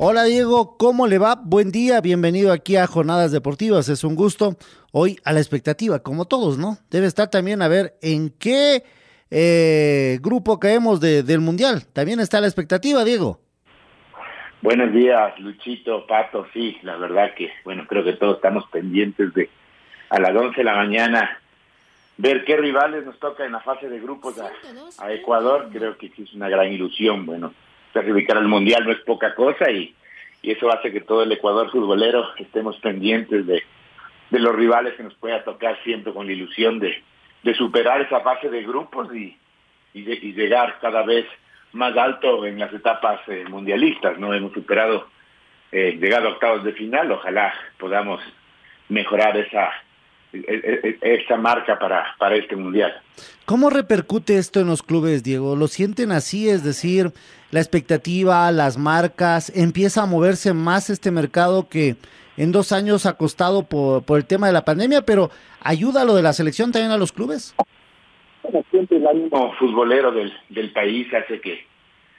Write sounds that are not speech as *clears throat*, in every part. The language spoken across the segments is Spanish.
Hola Diego, ¿cómo le va? Buen día, bienvenido aquí a Jornadas Deportivas, es un gusto. Hoy a la expectativa, como todos, ¿no? Debe estar también a ver en qué eh, grupo caemos del Mundial. También está la expectativa, Diego. Buenos días, Luchito, Pato, sí, la verdad que, bueno, creo que todos estamos pendientes de a las 11 de la mañana ver qué rivales nos toca en la fase de grupos a, Ecuador, creo que es una gran ilusión, bueno clasificar al Mundial no es poca cosa y, y eso hace que todo el Ecuador futbolero estemos pendientes de, de los rivales que nos pueda tocar siempre con la ilusión de, de superar esa fase de grupos y, y, llegar cada vez más alto en las etapas eh, mundialistas. No hemos superado, eh, llegado a octavos de final, ojalá podamos mejorar esa e, e, e, esa marca para, para este mundial. ¿Cómo repercute esto en los clubes, Diego? ¿Lo sienten así? Es decir, la expectativa, las marcas, empieza a moverse más este mercado que en dos años ha costado por, por el tema de la pandemia, pero ¿ayuda lo de la selección también a los clubes? siempre el ánimo futbolero del, del país hace que,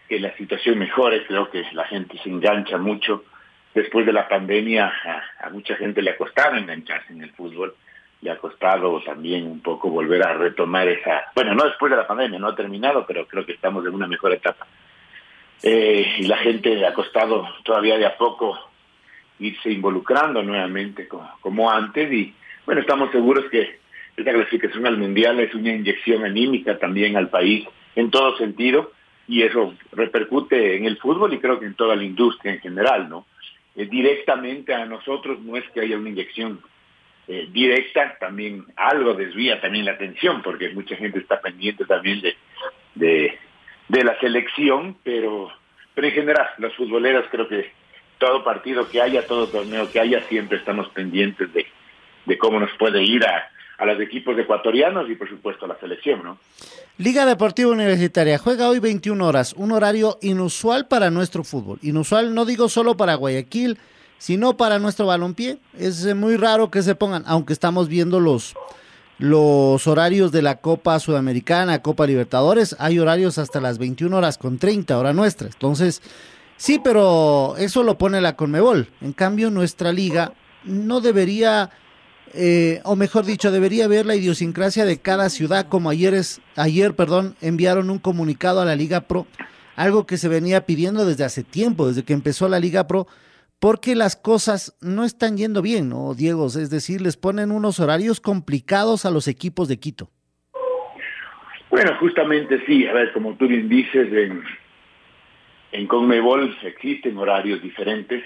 que la situación mejore, creo que la gente se engancha mucho. Después de la pandemia a, a mucha gente le ha costado engancharse en el fútbol le ha costado también un poco volver a retomar esa, bueno, no después de la pandemia, no ha terminado, pero creo que estamos en una mejor etapa. Eh, y la gente ha costado todavía de a poco irse involucrando nuevamente como, como antes y bueno, estamos seguros que esta clasificación al mundial es una inyección anímica también al país en todo sentido y eso repercute en el fútbol y creo que en toda la industria en general, ¿no? Eh, directamente a nosotros no es que haya una inyección eh, directa, también algo desvía también la atención, porque mucha gente está pendiente también de, de, la selección, pero, pero en general, los futboleros creo que todo partido que haya, todo torneo que haya, siempre estamos pendientes de, de cómo nos puede ir a, a los equipos ecuatorianos y por supuesto a la selección, ¿no? Liga Deportiva Universitaria juega hoy 21 horas, un horario inusual para nuestro fútbol. Inusual no digo solo para Guayaquil, sino para nuestro balompié. Es eh, muy raro que se pongan, aunque estamos viendo los, los horarios de la Copa Sudamericana, Copa Libertadores, hay horarios hasta las 21 horas con 30, hora nuestra. Entonces, sí, pero eso lo pone la Conmebol. En cambio, nuestra liga no debería, eh, o mejor dicho, debería ver la idiosincrasia de cada ciudad, como ayer, es, ayer perdón, enviaron un comunicado a la Liga Pro, algo que se venía pidiendo desde hace tiempo, desde que empezó la Liga Pro, porque las cosas no están yendo bien, ¿no, Diego? Es decir, les ponen unos horarios complicados a los equipos de Quito. Bueno, justamente sí, a ver, como tú bien dices, en, en Conmebol existen horarios diferentes,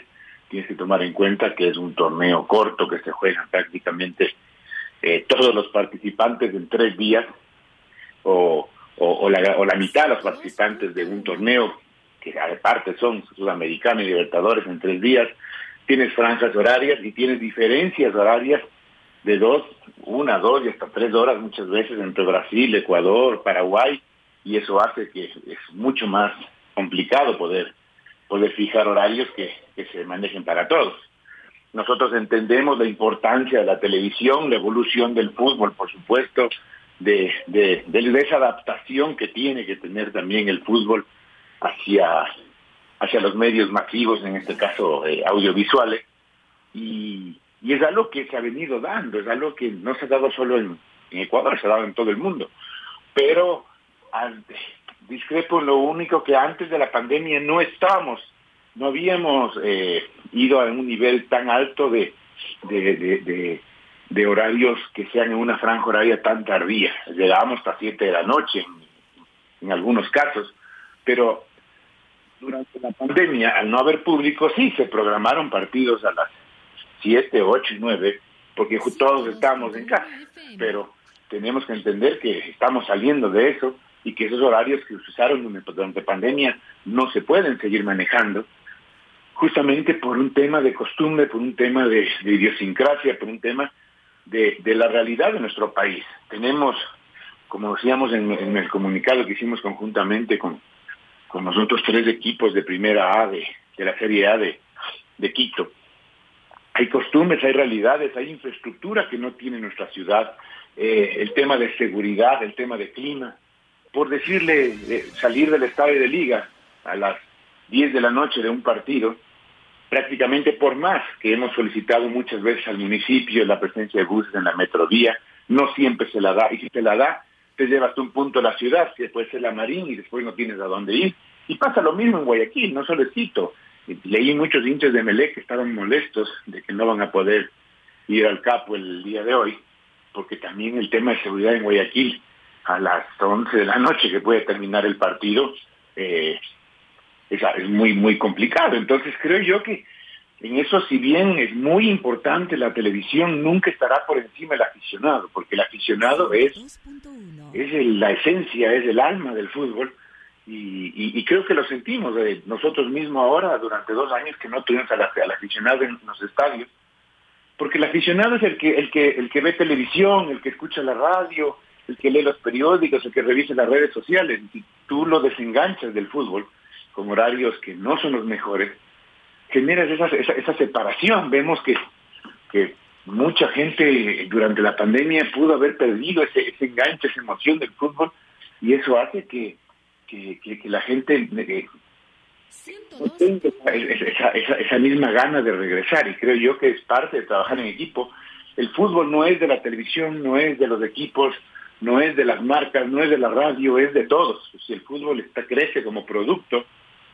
tienes que tomar en cuenta que es un torneo corto que se juega prácticamente eh, todos los participantes en tres días, o, o, la, o la mitad de los participantes de un torneo que aparte son sudamericanos y libertadores en tres días, tienes franjas horarias y tienes diferencias horarias de dos, una, dos y hasta tres horas muchas veces entre Brasil, Ecuador, Paraguay, y eso hace que es mucho más complicado poder, poder fijar horarios que, que se manejen para todos. Nosotros entendemos la importancia de la televisión, la evolución del fútbol, por supuesto, de, de esa adaptación que tiene que tener también el fútbol hacia, hacia los medios masivos, en este caso eh, audiovisuales, y, y, es algo que se ha venido dando, es algo que no se ha dado solo en, Ecuador, se ha dado en todo el mundo. Pero discrepo lo único que antes de la pandemia no estábamos, no habíamos eh, ido a un nivel tan alto de, de, horarios que sean en una franja horaria tan tardía. Llegábamos hasta siete de la noche en algunos casos, pero durante la pandemia, al no haber público, sí se programaron partidos a las 7, 8 y 9, porque todos estamos en casa, pero tenemos que entender que estamos saliendo de eso y que esos horarios que se usaron durante pandemia no se pueden seguir manejando, justamente por un tema de costumbre, por un tema de, idiosincrasia, por un tema de, la realidad de nuestro país. Tenemos, como decíamos en, el comunicado que hicimos conjuntamente con, con nosotros tres equipos de primera A de, la Serie A de, de Quito, hay costumbres, hay realidades, hay infraestructura que no tiene nuestra ciudad, eh, el tema de seguridad, el tema de clima. Por decirle, salir del estadio de liga a las 10 de la noche de un partido, prácticamente por más que hemos solicitado muchas veces al municipio la presencia de buses en la metrovía, no siempre se la da, y si se la da, te llevas a un punto a la ciudad, que puede ser la Marín, y después no tienes a dónde ir. Y pasa lo mismo en Guayaquil, no solo es Quito. Leí muchos hinchas de Melec que estaban molestos de que no van a poder ir al capo el día de hoy, porque también el tema de seguridad en Guayaquil a las 11 de la noche que puede terminar el partido eh, es, es, muy, muy complicado. Entonces creo yo que en eso, si bien es muy importante la televisión, nunca estará por encima del aficionado, porque el aficionado es, es la esencia, es el alma del fútbol y, creo que lo sentimos de nosotros mismos ahora, durante dos años que no tuvimos al, aficionado en los estadios, porque el aficionado es el que, el, que, el que ve televisión, el que escucha la radio, el que lee los periódicos, el que revisa las redes sociales. Si tú lo desenganchas del fútbol con horarios que no son los mejores, generas esa, esa, separación. Vemos que, que mucha gente durante la pandemia pudo haber perdido ese, ese enganche, esa emoción del fútbol, y eso hace que, que, la gente eh, tenga esa, esa, esa, misma gana de regresar y creo yo que es parte de trabajar en equipo. El fútbol no es de la televisión, no es de los equipos, no es de las marcas, no es de la radio, es de todos. Si el fútbol está, crece como producto,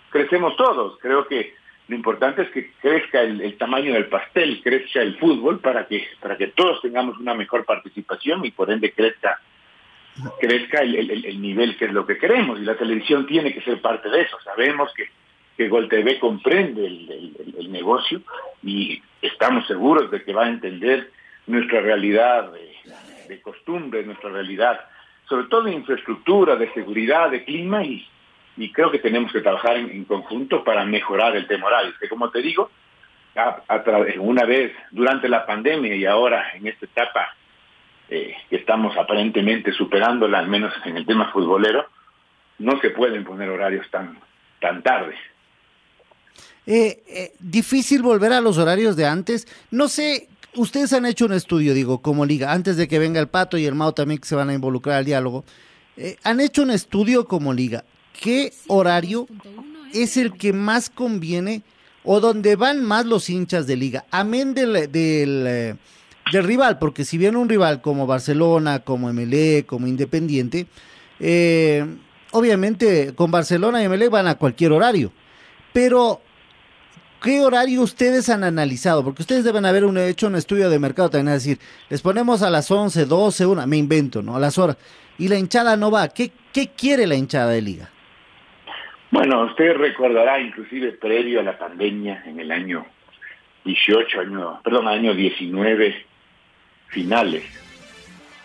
crecemos todos. Creo que lo importante es que crezca el, el, tamaño del pastel, crezca el fútbol para que, para que todos tengamos una mejor participación y por ende crezca crezca el, nivel que es lo que queremos y la televisión tiene que ser parte de eso. Sabemos que, que Gol TV comprende el, negocio y estamos seguros de que va a entender nuestra realidad de, de costumbre, nuestra realidad, sobre todo de infraestructura, de seguridad, de clima y, y creo que tenemos que trabajar en, conjunto para mejorar el tema horario. Que como te digo, una vez durante la pandemia y ahora en esta etapa eh, que estamos aparentemente superándola, al menos en el tema futbolero, no se pueden poner horarios tan, tan tarde. Eh, eh, difícil volver a los horarios de antes. No sé, ustedes han hecho un estudio, digo, como liga, antes de que venga el Pato y el Mao también que se van a involucrar al diálogo. han hecho un estudio como liga. ¿Qué horario es el que más conviene o donde van más los hinchas de liga? Amén del del rival, porque si viene un rival como Barcelona, como MLE, como Independiente, eh, obviamente con Barcelona y MLE van a cualquier horario. Pero, ¿qué horario ustedes han analizado? Porque ustedes deben haber hecho un estudio de mercado también, es decir, les ponemos a las 11, 12, una, me invento, ¿no? A las horas. Y la hinchada no va. ¿Qué, qué quiere la hinchada de liga? Bueno, usted recordará inclusive previo a la pandemia en el año 18, año, perdón, año 19, finales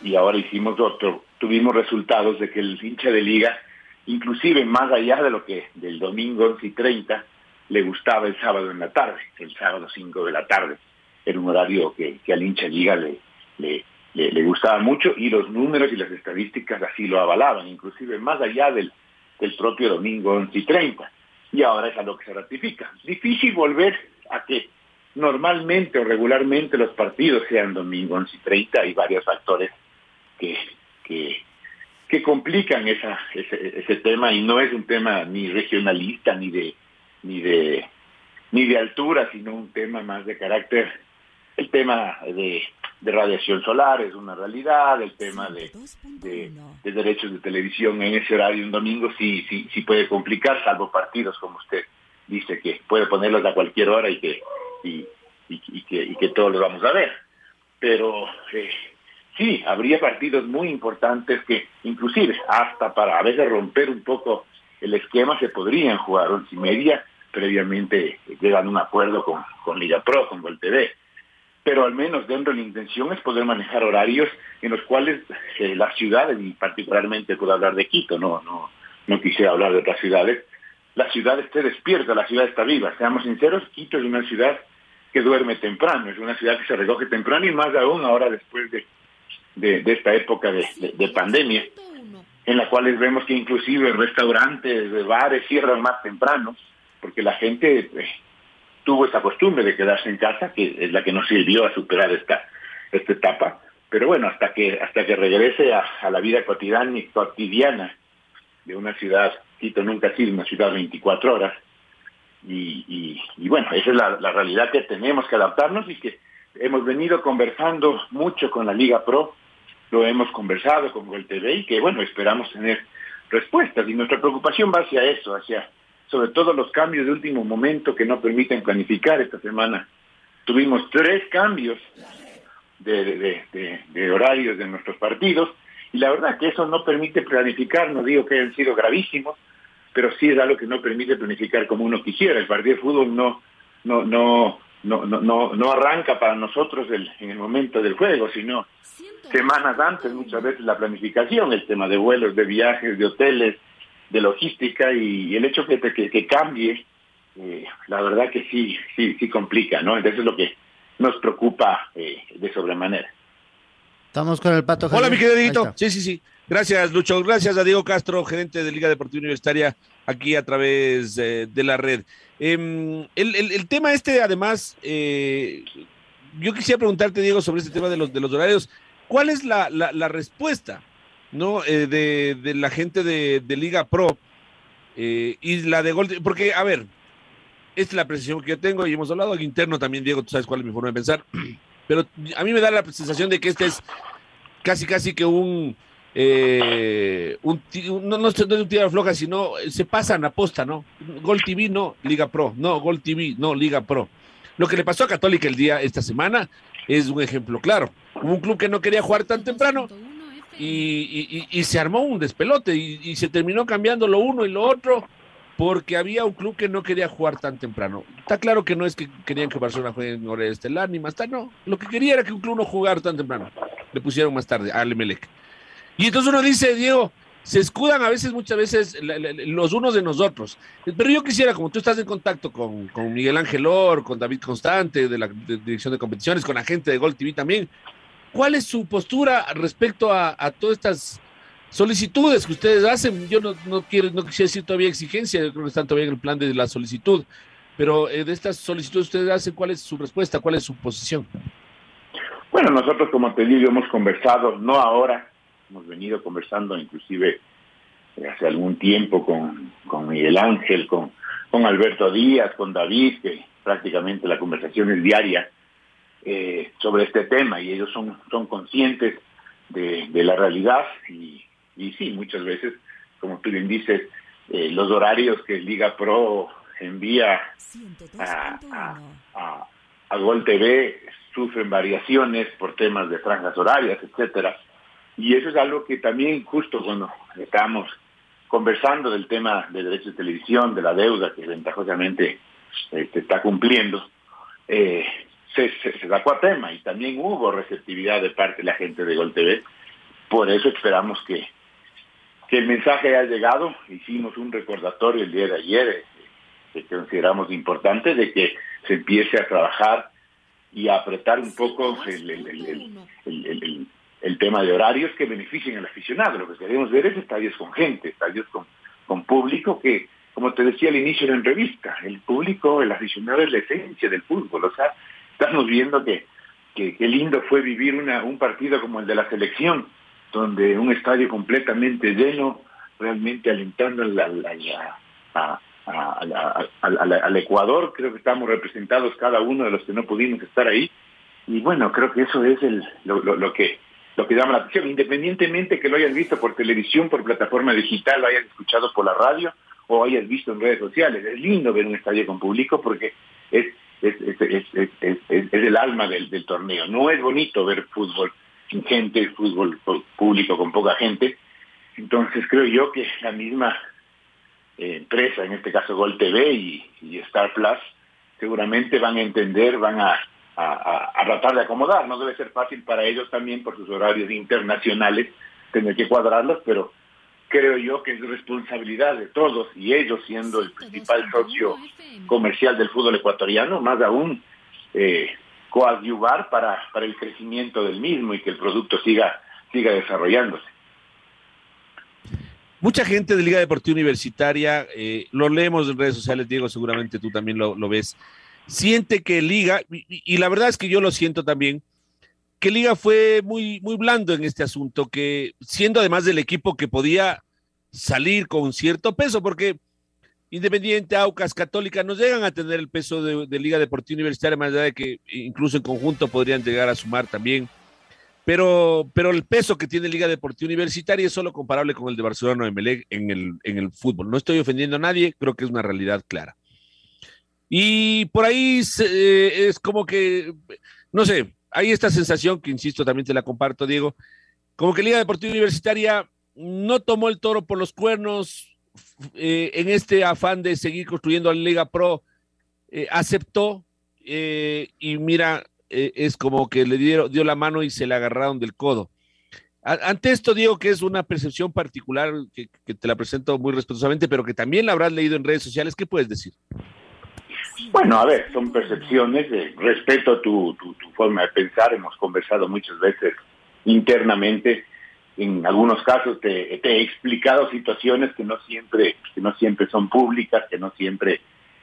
y ahora hicimos otro, tuvimos resultados de que el hincha de liga, inclusive más allá de lo que del domingo 11 y 30, le gustaba el sábado en la tarde, el sábado 5 de la tarde. Era un horario que, al hincha de liga le, le, le, gustaba mucho y los números y las estadísticas así lo avalaban, inclusive más allá del, del propio domingo 11 y 30. Y ahora es a lo que se ratifica. Difícil volver a que normalmente o regularmente los partidos sean domingo 11 y 30, hay varios factores que, que, que complican esa, ese, ese, tema y no es un tema ni regionalista ni de ni de ni de altura, sino un tema más de carácter, el tema de, de radiación solar es una realidad, el tema de, de, de, derechos de televisión en ese horario un domingo sí, sí, sí puede complicar, salvo partidos como usted dice que puede ponerlos a cualquier hora y que y, y, que, y que todos lo vamos a ver. Pero eh, sí, habría partidos muy importantes que inclusive hasta para a veces romper un poco el esquema se podrían jugar once y media, previamente llegan a un acuerdo con, con Liga Pro, con Gol TV. Pero al menos dentro de la intención es poder manejar horarios en los cuales eh, las ciudades, y particularmente puedo hablar de Quito, no, no, no quisiera hablar de otras ciudades, la ciudad esté despierta, la ciudad está viva. Seamos sinceros, Quito es una ciudad que duerme temprano, es una ciudad que se recoge temprano y más aún ahora después de, de, esta época de, de, pandemia, en la cual vemos que inclusive restaurantes, bares cierran más temprano, porque la gente eh, tuvo esa costumbre de quedarse en casa, que es la que nos sirvió a superar esta, esta etapa. Pero bueno, hasta que, hasta que regrese a, a la vida cotidiana, cotidiana de una ciudad, Quito nunca ha sido una ciudad 24 horas, y, y, bueno, esa es la, realidad que tenemos que adaptarnos y que hemos venido conversando mucho con la Liga Pro, lo hemos conversado con Gol TV y que bueno, esperamos tener respuestas. Y nuestra preocupación va hacia eso, hacia sobre todo los cambios de último momento que no permiten planificar. Esta semana. Tuvimos tres cambios de, de, de horarios de nuestros partidos y la verdad que eso no permite planificar, no digo que hayan sido gravísimos, pero sí es algo que no permite planificar como uno quisiera. El partido de fútbol no, no, no, no, no, no arranca para nosotros en el momento del juego, sino semanas antes muchas veces la planificación, el tema de vuelos, de viajes, de hoteles, de logística y el hecho que, que, que cambie, eh, la verdad que sí, sí, sí complica, ¿no? Entonces es lo que nos preocupa eh, de sobremanera. Estamos con el pato. Hola, mi querido Sí, sí, sí. Gracias, Lucho. Gracias a Diego Castro, gerente de Liga Deportiva Universitaria, aquí a través de la red. Em, el, tema este, además, eh, yo quisiera preguntarte, Diego, sobre este tema de los, de los horarios. ¿Cuál es la, respuesta ¿no? Eh, de, la gente de, Liga Pro eh, y la de Gol? Porque, a ver, esta es la precisión que yo tengo y hemos hablado aquí interno también, Diego, tú sabes cuál es mi forma de pensar. Pero a mí me da la sensación de que este es casi, casi que un, eh, un, no, no, es un tiro floja, sino eh, se pasan a posta, ¿no? Gol TV no, Liga Pro, no, Gol TV no, Liga Pro. Lo que le pasó a Católica el día, esta semana, es un ejemplo claro. Hubo un club que no quería jugar tan temprano y, y, se armó un despelote y, se terminó cambiando lo uno y lo otro porque había un club que no quería jugar tan temprano. Está claro que no es que querían que Barcelona juegue en hora estelar ni más tarde, no. Lo que quería era que un club no jugara tan temprano. Le pusieron más tarde al Emelec. Y entonces uno dice, Diego, se escudan a veces, muchas veces, los unos de nosotros. Pero yo quisiera, como tú estás en contacto con, Miguel Ángel Or, con David Constante, de la Dirección de Competiciones, con la gente de Gol TV también, ¿cuál es su postura respecto a, a todas estas solicitudes que ustedes hacen. Yo no, no quiero, no quisiera decir todavía exigencia, yo creo que están todavía en el plan de la solicitud, pero eh, de estas solicitudes ustedes hacen, ¿cuál es su respuesta? ¿Cuál es su posición? Bueno, nosotros como te digo hemos conversado, no ahora, hemos venido conversando inclusive eh, hace algún tiempo con, con Miguel Ángel, con, con Alberto Díaz, con David, que prácticamente la conversación es diaria eh, sobre este tema y ellos son, son conscientes de, de la realidad y, y sí, muchas veces, como tú bien dices, eh, los horarios que Liga Pro envía a, a, a, Gol TV sufren variaciones por temas de franjas horarias, etcétera. Y eso es algo que también justo cuando estamos conversando del tema de derechos de televisión, de la deuda que ventajosamente este, está cumpliendo, eh, se, se, se, sacó a tema y también hubo receptividad de parte de la gente de Gol TV. Por eso esperamos que que el mensaje haya llegado. Hicimos un recordatorio el día de ayer eh, que consideramos importante de que se empiece a trabajar y a apretar un poco el, el, el, tema de horarios que beneficien al aficionado. Lo que queremos ver es estadios con gente, estadios con, con público que, como te decía al inicio de la entrevista, el público, el aficionado es la esencia del fútbol. O sea, estamos viendo que, que, lindo fue vivir una, un partido como el de la selección donde un estadio completamente lleno, realmente alentando al Ecuador, creo que estamos representados cada uno de los que no pudimos estar ahí, y bueno, creo que eso es lo, que lo que llama la atención, independientemente que lo hayas visto por televisión, por plataforma digital, lo hayas escuchado por la radio o hayas visto en redes sociales. Es lindo ver un estadio con público porque es, es, el alma del torneo. No es bonito ver fútbol sin gente, fútbol público con poca gente. Entonces creo yo que la misma empresa, en este caso Gol TV y, Star Plus, seguramente van a entender, van a, a, tratar de acomodar. No debe ser fácil para ellos también por sus horarios internacionales tener que cuadrarlos, pero creo yo que es responsabilidad de todos y ellos siendo el principal socio comercial del fútbol ecuatoriano, más aún eh, coadyuvar para, para el crecimiento del mismo y que el producto siga, siga desarrollándose. Mucha gente de Liga Deportiva Universitaria, eh, lo leemos en redes sociales, Diego, seguramente tú también lo, ves, siente que Liga, y, la verdad es que yo lo siento también, que Liga fue muy, muy blando en este asunto, que siendo además del equipo que podía salir con cierto peso, porque Independiente, Aucas, Católica, no llegan a tener el peso de, Liga Deportiva Universitaria, más allá de que incluso en conjunto podrían llegar a sumar también pero, pero el peso que tiene Liga Deportiva Universitaria es solo comparable con el de Barcelona o Emelec en el, en el fútbol. No estoy ofendiendo a nadie, creo que es una realidad clara. Y por ahí eh, es como que, no sé, hay esta sensación que, insisto, también te la comparto, Diego, como que Liga Deportiva Universitaria no tomó el toro por los cuernos eh, en este afán de seguir construyendo la Liga Pro, eh, aceptó y mira, eh, es como que le dio la mano y se le agarraron del codo. ante esto digo que es una percepción particular que, te la presento muy respetuosamente, pero que también la habrás leído en redes sociales. ¿Qué puedes decir? Bueno, a ver, son percepciones, de respeto tu, tu, forma de pensar, hemos conversado muchas veces internamente, en algunos casos te, he explicado situaciones que no siempre, que no siempre son públicas, que no siempre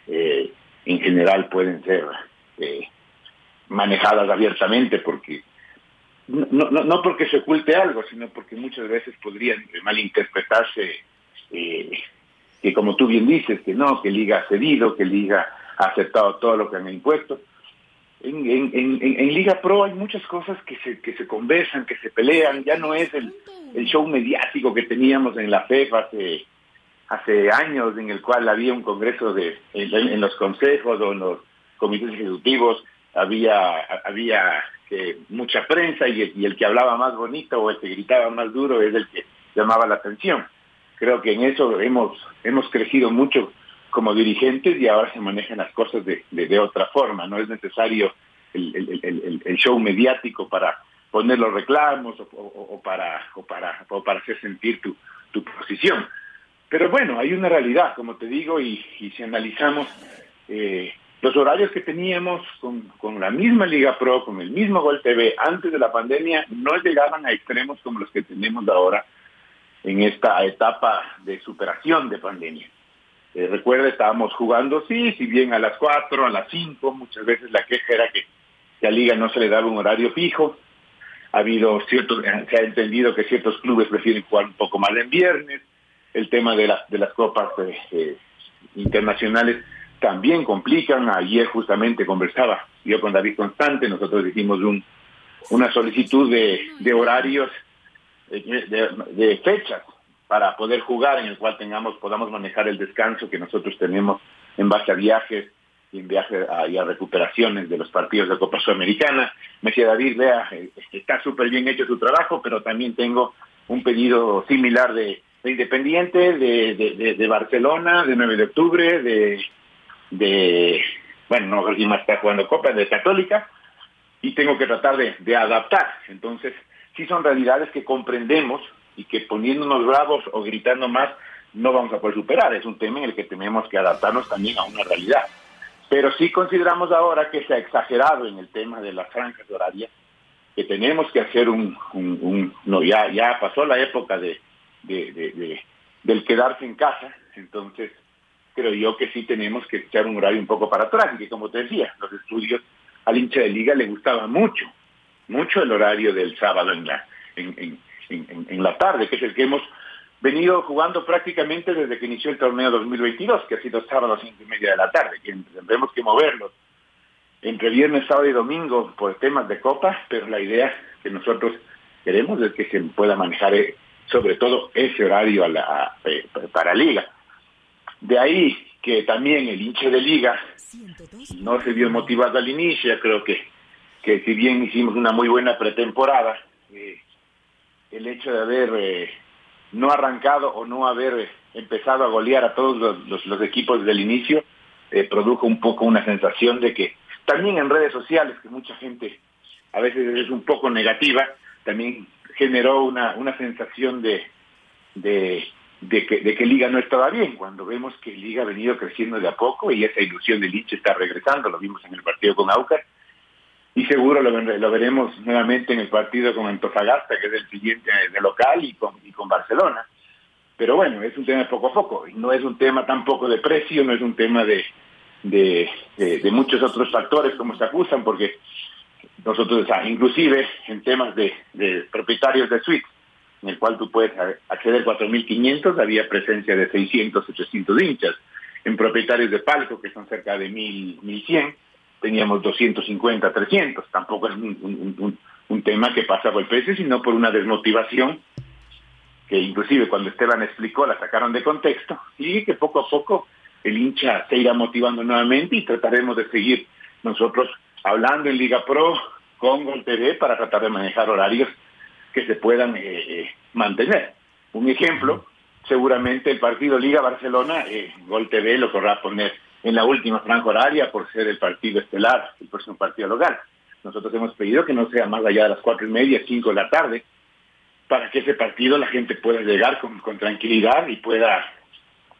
eh, en general pueden ser eh, manejadas abiertamente, porque no, no, no porque se oculte algo, sino porque muchas veces podrían malinterpretarse eh, que como tú bien dices, que no, que Liga ha cedido, que Liga ha aceptado todo lo que han impuesto. En, en, en, Liga Pro hay muchas cosas que se, que se conversan, que se pelean, ya no es el, el show mediático que teníamos en la FEF hace, hace años, en el cual había un congreso de, en los consejos o en los comités ejecutivos había, había que mucha prensa y, el que hablaba más bonito o el que gritaba más duro es el que llamaba la atención. Creo que en eso hemos, hemos crecido mucho como dirigentes y ahora se manejan las cosas de, de, otra forma. No es necesario el, show mediático para poner los reclamos o, para, o, para, o para hacer sentir tu, tu posición. Pero bueno, hay una realidad, como te digo, y, y si analizamos eh, los horarios que teníamos con, con, la misma Liga Pro, con el mismo Gol TV antes de la pandemia, no llegaban a extremos como los que tenemos ahora en esta etapa de superación de pandemia. Eh, recuerda, estábamos jugando, sí, si bien a las 4, a las 5, muchas veces la queja era que, la liga no se le daba un horario fijo. Ha habido ciertos, se ha entendido que ciertos clubes prefieren jugar un poco más en viernes. El tema de, las de las copas eh, eh, internacionales también complican. Ayer justamente conversaba yo con David Constante, nosotros hicimos un, una solicitud de, de horarios, de, fechas para poder jugar en el cual tengamos podamos manejar el descanso que nosotros tenemos en base a viajes y en viajes a, y a recuperaciones de los partidos de Copa Sudamericana. Me decía David, vea, eh, está súper bien hecho su trabajo, pero también tengo un pedido similar de, Independiente, de, Barcelona, de 9 de octubre, de bueno, no sé está jugando Copa, de Católica, y tengo que tratar de, adaptar. Entonces, sí son realidades que comprendemos y que poniéndonos bravos o gritando más no vamos a poder superar. Es un tema en el que tenemos que adaptarnos también a una realidad. Pero sí consideramos ahora que se ha exagerado en el tema de las franjas horarias, que tenemos que hacer un, no, ya, ya pasó la época de, de, de, del quedarse en casa, entonces creo yo que sí tenemos que echar un horario un poco para atrás, y que como te decía, los estudios al hincha de liga le gustaba mucho, mucho el horario del sábado en la, la tarde, que es el que hemos venido jugando prácticamente desde que inició el torneo 2022, que ha sido sábado a cinco y media de la tarde, que tendremos que moverlos entre viernes, sábado y domingo por temas de copa, pero la idea que nosotros queremos es que se pueda manejar eh, sobre todo ese horario a la, eh, para liga. De ahí que también el hinche de liga no se vio motivado al inicio, creo que, que si bien hicimos una muy buena pretemporada, eh, el hecho de haber eh, no arrancado o no haber empezado a golear a todos los, equipos desde el inicio, eh, produjo un poco una sensación de que también en redes sociales, que mucha gente a veces es un poco negativa, también generó una, una sensación de, de, que, Liga no estaba bien, cuando vemos que Liga ha venido creciendo de a poco y esa ilusión de Lich está regresando, lo vimos en el partido con Aucas, y seguro lo, lo, veremos nuevamente en el partido con Antofagasta, que es el siguiente de local, y con, Barcelona. Pero bueno, es un tema poco a poco, y no es un tema tampoco de precio, no es un tema de, de, de, de muchos otros factores como se acusan, porque nosotros, inclusive en temas de, de propietarios de suites, en el cual tú puedes acceder 4.500, había presencia de 600, 700 hinchas. En propietarios de palco, que son cerca de 1.000, 1.100, teníamos 250, 300. Tampoco es un, tema que pasa por el precio, sino por una desmotivación que inclusive cuando Esteban explicó la sacaron de contexto y que poco a poco el hincha se irá motivando nuevamente y trataremos de seguir nosotros hablando en Liga Pro con Gol TV para tratar de manejar horarios que se puedan eh, eh, mantener. Un ejemplo, seguramente el partido Liga Barcelona, eh, Gol TV lo querrá poner en la última franja horaria por ser el partido estelar, el próximo partido local. Nosotros hemos pedido que no sea más allá de las cuatro y media, cinco de la tarde, para que ese partido la gente pueda llegar con, con tranquilidad y pueda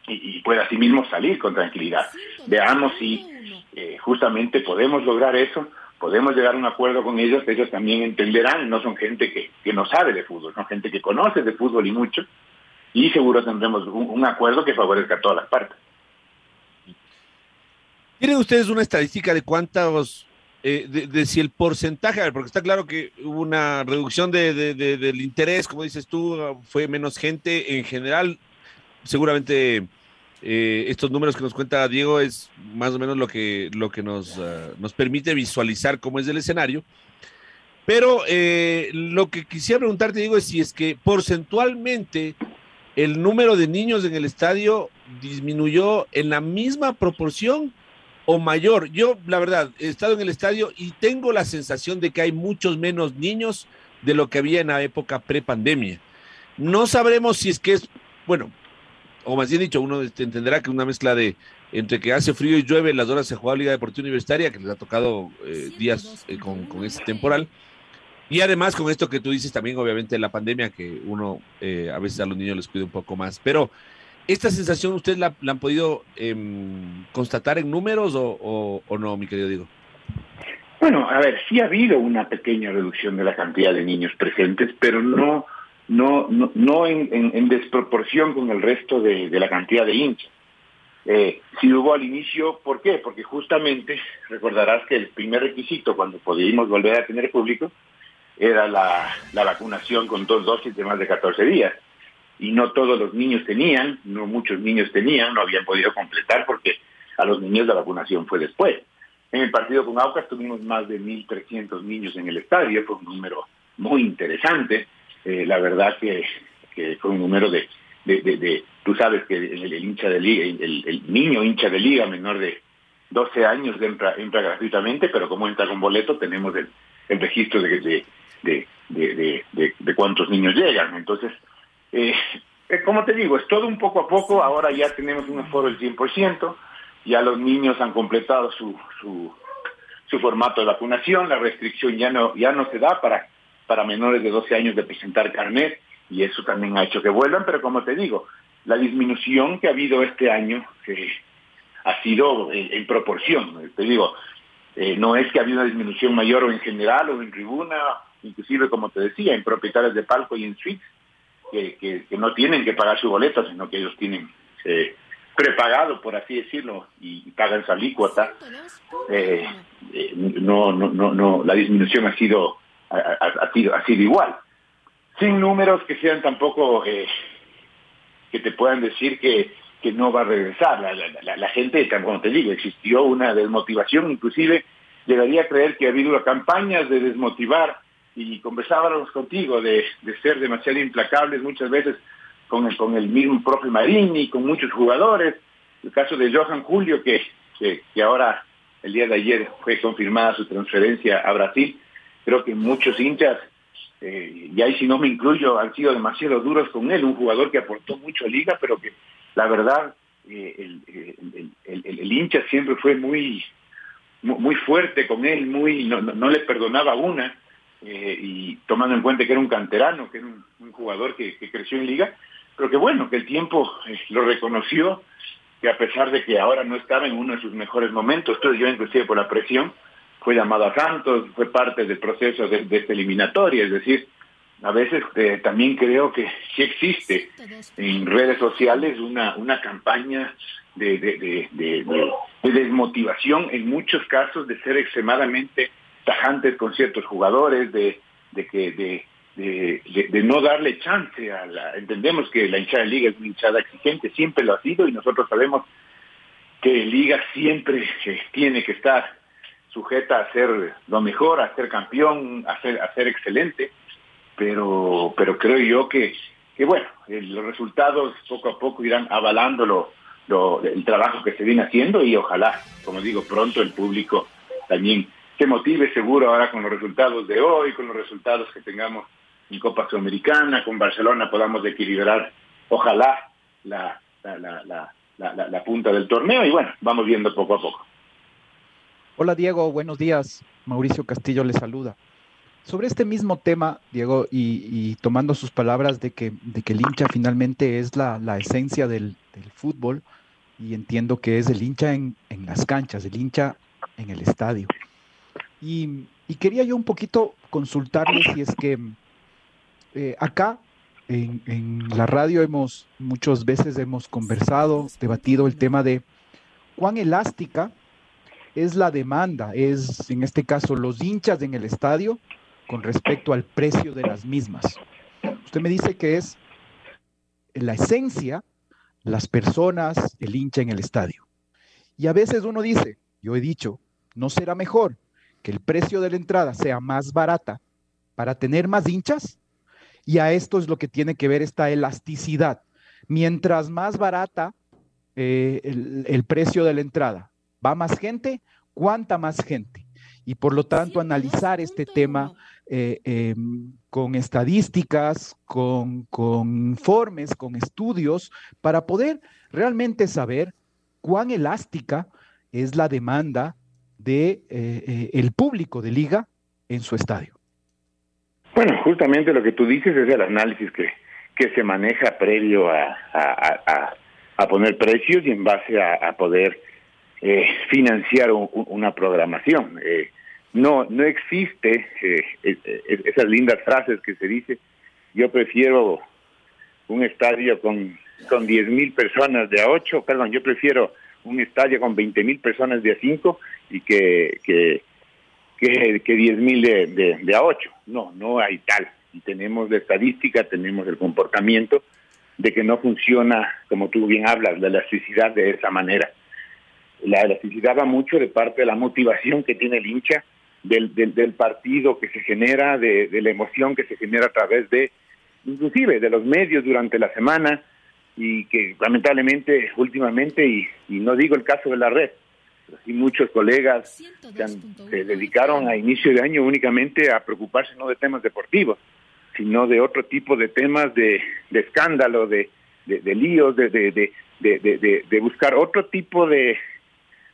y, y, pueda asimismo salir con tranquilidad. Veamos si eh, justamente podemos lograr eso, podemos llegar a un acuerdo con ellos, ellos también entenderán, no son gente que, que no sabe de fútbol, son gente que conoce de fútbol y mucho, y seguro tendremos un, un acuerdo que favorezca a todas las partes. ¿Tienen ustedes una estadística de cuántos, eh, de, si el porcentaje, porque está claro que hubo una reducción de, de, del interés, como dices tú, fue menos gente en general, seguramente eh, estos números que nos cuenta Diego es más o menos lo que, lo que nos, uh, nos permite visualizar cómo es el escenario. Pero eh, lo que quisiera preguntarte, Diego, es si es que porcentualmente el número de niños en el estadio disminuyó en la misma proporción o mayor. Yo, la verdad, he estado en el estadio y tengo la sensación de que hay muchos menos niños de lo que había en la época pre-pandemia. No sabremos si es que es, bueno, o más bien dicho, uno entenderá que una mezcla de entre que hace frío y llueve, las horas se juega Liga Deportiva Universitaria, que les ha tocado eh, días eh, con, con ese temporal. Y además con esto que tú dices también, obviamente, la pandemia, que uno eh, a veces a los niños les cuida un poco más. Pero ¿Esta sensación ustedes la, han podido eh, constatar en números o, no, mi querido Diego? Bueno, a ver, sí ha habido una pequeña reducción de la cantidad de niños presentes, pero no, no, no, no en, desproporción con el resto de, de la cantidad de hinchas. Eh, si hubo al inicio, ¿por qué? Porque justamente recordarás que el primer requisito cuando pudimos volver a tener público era la, la vacunación con dos dosis de más de 14 días y no todos los niños tenían, no muchos niños tenían, no habían podido completar porque a los niños la vacunación fue después. En el partido con Aucas tuvimos más de 1.300 niños en el estadio, fue un número muy interesante, eh, la verdad que, fue un número de, de, tú sabes que el, el, hincha de liga, el, niño hincha de liga menor de 12 años entra, entra gratuitamente, pero como entra con boleto tenemos el, el registro de, de, de, de cuántos niños llegan, entonces eh, como te digo, es todo un poco a poco, ahora ya tenemos un aforo del 100%, ya los niños han completado su, su, su formato de vacunación, la restricción ya no, ya no se da para, para menores de 12 años de presentar carnet, y eso también ha hecho que vuelvan, pero como te digo, la disminución que ha habido este año eh, ha sido en, proporción, te digo, eh, no es que ha habido una disminución mayor o en general o en tribuna, inclusive como te decía, en propietarios de palco y en suites, que, que, que, no tienen que pagar su boleto, sino que ellos tienen eh, prepagado, por así decirlo, y, y pagan su alícuota. Eh, eh, no, no, no, no, la disminución ha sido, ha, ha, sido, ha sido igual. Sin números que sean tampoco, eh, que te puedan decir que, que no va a regresar. La, la, la, la gente, como te digo, existió una desmotivación, inclusive llegaría a creer que ha habido campañas de desmotivar y conversábamos contigo de, de ser demasiado implacables muchas veces con el, con el mismo profe Marini, con muchos jugadores. El caso de Johan Julio, que, que, ahora, el día de ayer, fue confirmada su transferencia a Brasil. Creo que muchos hinchas, eh, y ahí si no me incluyo, han sido demasiado duros con él. Un jugador que aportó mucho a Liga, pero que la verdad, eh, el, el, hincha siempre fue muy, muy fuerte con él, muy no, no, le perdonaba una, eh, y tomando en cuenta que era un canterano, que era un, jugador que, creció en liga, pero que bueno, que el tiempo eh, lo reconoció, que a pesar de que ahora no estaba en uno de sus mejores momentos, todo yo inclusive por la presión, fue llamado a Santos, fue parte del proceso de, de esta eliminatoria, es decir, a veces eh, también creo que sí existe en redes sociales una, una campaña de, de, de, desmotivación, en muchos casos de ser extremadamente tajantes con ciertos jugadores, de, que de, no darle chance a la... Entendemos que la hinchada de liga es una hinchada exigente, siempre lo ha sido y nosotros sabemos que liga siempre tiene que estar sujeta a ser lo mejor, a ser campeón, a ser, a ser excelente pero, pero creo yo que, que bueno, los resultados poco a poco irán avalando lo, el trabajo que se viene haciendo y ojalá, como digo, pronto el público también se motive seguro ahora con los resultados de hoy, con los resultados que tengamos en Copa Sudamericana, con Barcelona podamos equilibrar, ojalá, la, la, la, la, punta del torneo y bueno, vamos viendo poco a poco. Hola Diego, buenos días. Mauricio Castillo le saluda. Sobre este mismo tema, Diego, y, tomando sus palabras de que, de que el hincha finalmente es la, esencia del, fútbol, y entiendo que es el hincha en, las canchas, el hincha en el estadio. Y, quería yo un poquito consultarle si es que eh, acá en, en, la radio hemos muchas veces hemos conversado, debatido el tema de cuán elástica es la demanda, es en este caso los hinchas en el estadio con respecto al precio de las mismas. Usted me dice que es la esencia las personas, el hincha en el estadio. Y a veces uno dice, yo he dicho, ¿no será mejor que el precio de la entrada sea más barata para tener más hinchas? Y a esto es lo que tiene que ver esta elasticidad. Mientras más barata eh, el, el precio de la entrada, va más gente, ¿cuánta más gente? y por lo tanto analizar este tema eh, em, con estadísticas, con, informes, con estudios, para poder realmente saber cuán elástica es la demanda de eh, eh, el público de liga en su estadio. Bueno, justamente lo que tú dices es el análisis que, que se maneja previo a, a, poner precios y en base a, poder eh, financiar una programación. Eh, no, no existe eh, esas lindas frases que se dice, yo prefiero un estadio con, con 10 mil personas de a 8, perdón, yo prefiero un estadio con 20 mil personas de a 5 y que, que, que, que 10 mil de, de, de, a 8. No, no hay tal. Y tenemos la estadística, tenemos el comportamiento de que no funciona, como tú bien hablas, la elasticidad de esa manera la elasticidad va mucho de parte de la motivación que tiene el hincha, del, del, partido que se genera, de, la emoción que se genera a través de, inclusive, de los medios durante la semana y que lamentablemente últimamente, y, no digo el caso de la red, sí muchos colegas se, dedicaron a inicio de año únicamente a preocuparse no de temas deportivos, sino de otro tipo de temas de, de escándalo, de, de, líos, de, de, de, buscar otro tipo de,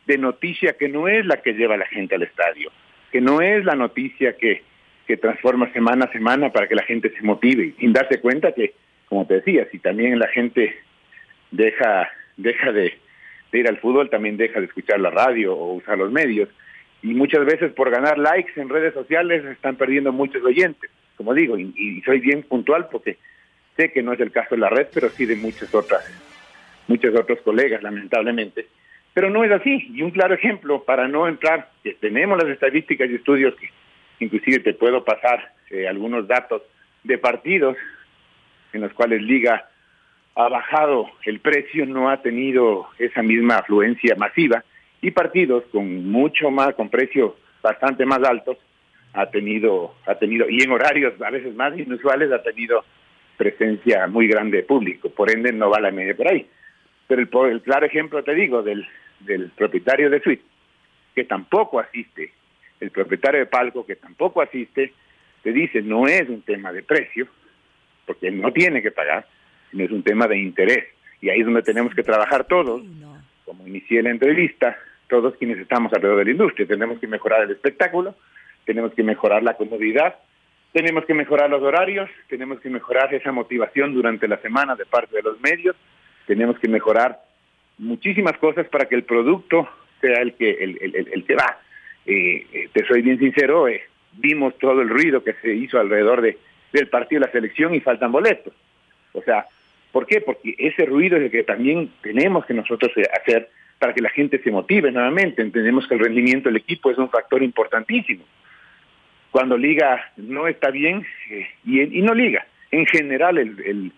de noticia que no es la que lleva a la gente al estadio, que no es la noticia que, que transforma semana a semana para que la gente se motive, sin darse cuenta que, como te decía, si también la gente deja, deja de, ir al fútbol, también deja de escuchar la radio o usar los medios. Y muchas veces por ganar likes en redes sociales están perdiendo muchos oyentes, como digo, y, soy bien puntual porque sé que no es el caso de la red, pero sí de muchas otras, muchos otros colegas, lamentablemente pero no es así. Y un claro ejemplo, para no entrar, que tenemos las estadísticas y estudios que inclusive te puedo pasar eh, algunos datos de partidos en los cuales Liga ha bajado el precio, no ha tenido esa misma afluencia masiva, y partidos con mucho más, con precios bastante más altos, ha tenido, ha tenido, y en horarios a veces más inusuales, ha tenido presencia muy grande de público, por ende no va la media por ahí. Pero el, el claro ejemplo, te digo, del, del propietario de suite, que tampoco asiste, el propietario de palco, que tampoco asiste, te dice, no es un tema de precio, porque él no tiene que pagar, sino es un tema de interés. Y ahí es donde tenemos que trabajar todos, como inicié la entrevista, todos quienes estamos alrededor de la industria. Tenemos que mejorar el espectáculo, tenemos que mejorar la comodidad, tenemos que mejorar los horarios, tenemos que mejorar esa motivación durante la semana de parte de los medios, tenemos que mejorar muchísimas cosas para que el producto sea el que el, el, el que va. Eh, eh, te soy bien sincero, eh, vimos todo el ruido que se hizo alrededor de, del partido de la selección y faltan boletos. O sea, ¿por qué? Porque ese ruido es el que también tenemos que nosotros hacer para que la gente se motive nuevamente. Entendemos que el rendimiento del equipo es un factor importantísimo. Cuando Liga no está bien, y, y, no Liga, en general el, el,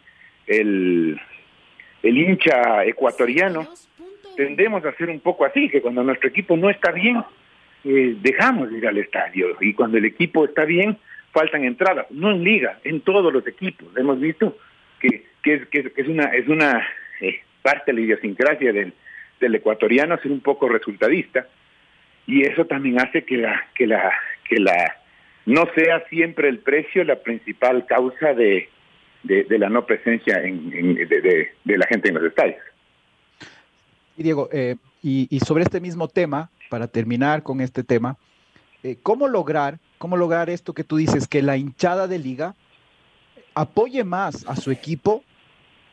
el, el hincha ecuatoriano tendemos a ser un poco así, que cuando nuestro equipo no está bien, eh, dejamos de ir al estadio y cuando el equipo está bien, faltan entradas, no en liga, en todos los equipos. Hemos visto que, que, es, que, es una, es una eh, parte de la idiosincrasia del, del ecuatoriano ser un poco resultadista y eso también hace que la, que la, que la, no sea siempre el precio la principal causa de, de, la no presencia en, de, la gente en los estadios. Diego, eh, y, y, sobre este mismo tema, para terminar con este tema, eh, ¿cómo lograr, cómo lograr esto que tú dices, que la hinchada de liga apoye más a su equipo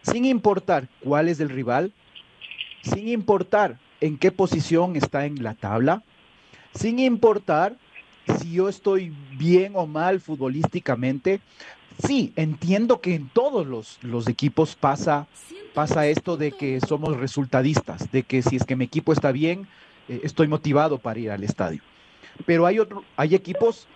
sin importar cuál es el rival, sin importar en qué posición está en la tabla, sin importar si yo estoy bien o mal futbolísticamente. Sí, entiendo que en todos los, los equipos pasa, pasa esto de que somos resultadistas, de que si es que mi equipo está bien, eh, estoy motivado para ir al estadio. Pero hay, otro, hay equipos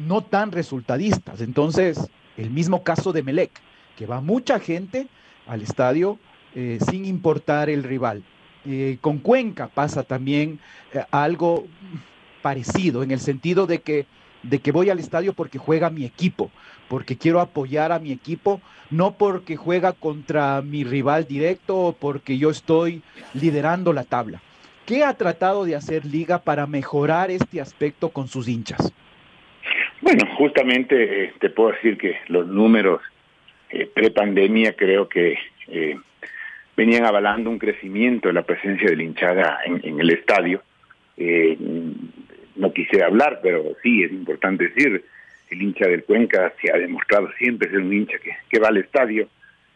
no tan resultadistas. Entonces, el mismo caso de Melec, que va mucha gente al estadio eh, sin importar el rival. Eh, con Cuenca pasa también algo parecido, en el sentido de que, de que voy al estadio porque juega mi equipo, porque quiero apoyar a mi equipo, no porque juega contra mi rival directo o porque yo estoy liderando la tabla. ¿Qué ha tratado de hacer Liga para mejorar este aspecto con sus hinchas? Bueno, justamente eh, te puedo decir que los números eh, pre-pandemia creo que eh, venían avalando un crecimiento de la presencia de hinchada en, el estadio. no quise hablar, pero sí es importante decir, el hincha del Cuenca se ha demostrado siempre ser un hincha que, va al estadio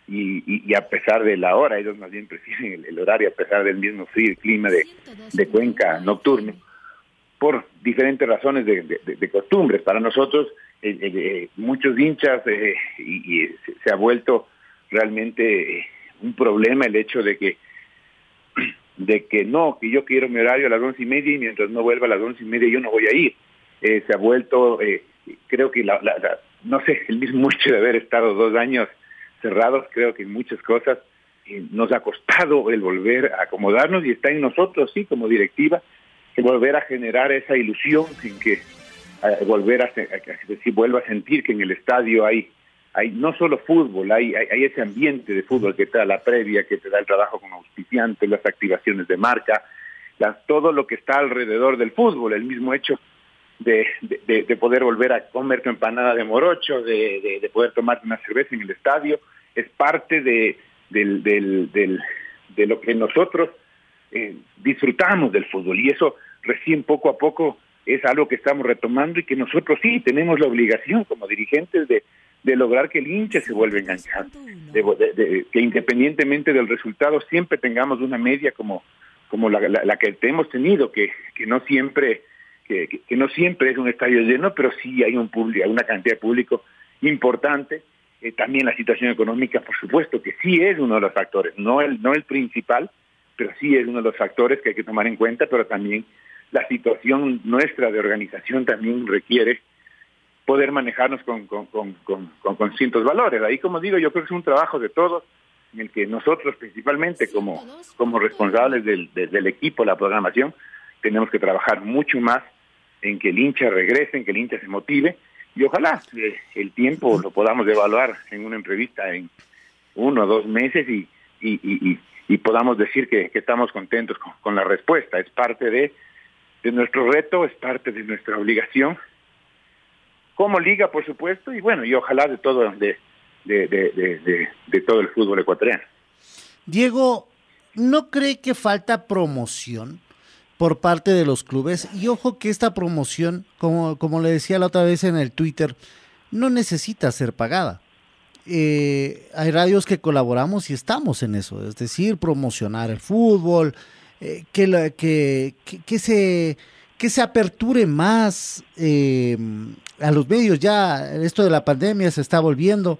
y, a pesar de la hora, ellos más bien prefieren el, horario, a pesar del mismo frío clima de, de, Cuenca nocturno, por diferentes razones de, costumbres. Para nosotros, eh, eh, eh, muchos hinchas, y, se, ha vuelto realmente un problema el hecho de que *clears throat* de que no, que yo quiero mi horario a las once y media y mientras no vuelva a las once y media yo no voy a ir. se ha vuelto, creo que la, no sé, el mismo hecho de haber estado dos años cerrados, creo que en muchas cosas nos ha costado el volver a acomodarnos y está en nosotros, sí, como directiva, volver a generar esa ilusión en que volver a, si vuelva a sentir que en el estadio hay hay no solo fútbol, hay, hay, ese ambiente de fútbol que te da la previa, que te da el trabajo con auspiciantes, las activaciones de marca, todo lo que está alrededor del fútbol, el mismo hecho de, de, poder volver a comer tu empanada de morocho, de, de, poder tomarte una cerveza en el estadio, es parte de, del, del, de lo que nosotros eh, disfrutamos del fútbol. Y eso recién poco a poco es algo que estamos retomando y que nosotros sí tenemos la obligación como dirigentes de, de lograr que el hincha se vuelva a enganchar, de, que independientemente del resultado siempre tengamos una media como, como la, que hemos tenido, que, que no siempre que, que, no siempre es un estadio lleno, pero sí hay un público, una cantidad de público importante. Eh, también la situación económica, por supuesto, que sí es uno de los factores, no el, no el principal, pero sí es uno de los factores que hay que tomar en cuenta, pero también la situación nuestra de organización también requiere poder manejarnos con, con, con, con, con distintos valores. Ahí, como digo, yo creo que es un trabajo de todos, en el que nosotros principalmente como, como responsables del, del equipo, la programación, tenemos que trabajar mucho más en que el hincha regrese, en que el hincha se motive, y ojalá el tiempo lo podamos evaluar en una entrevista en uno o dos meses y, y, podamos decir que, estamos contentos con, la respuesta. Es parte de, nuestro reto, es parte de nuestra obligación como liga, por supuesto, y bueno, y ojalá de todo, de, de todo el fútbol ecuatoriano. Diego, ¿no cree que falta promoción por parte de los clubes? Y ojo que esta promoción, como, como le decía la otra vez en el Twitter, no necesita ser pagada. Eh, hay radios que colaboramos y estamos en eso, es decir, promocionar el fútbol, eh, que, la, que, que, se, que se aperture más eh, a los medios. Ya esto de la pandemia se está volviendo.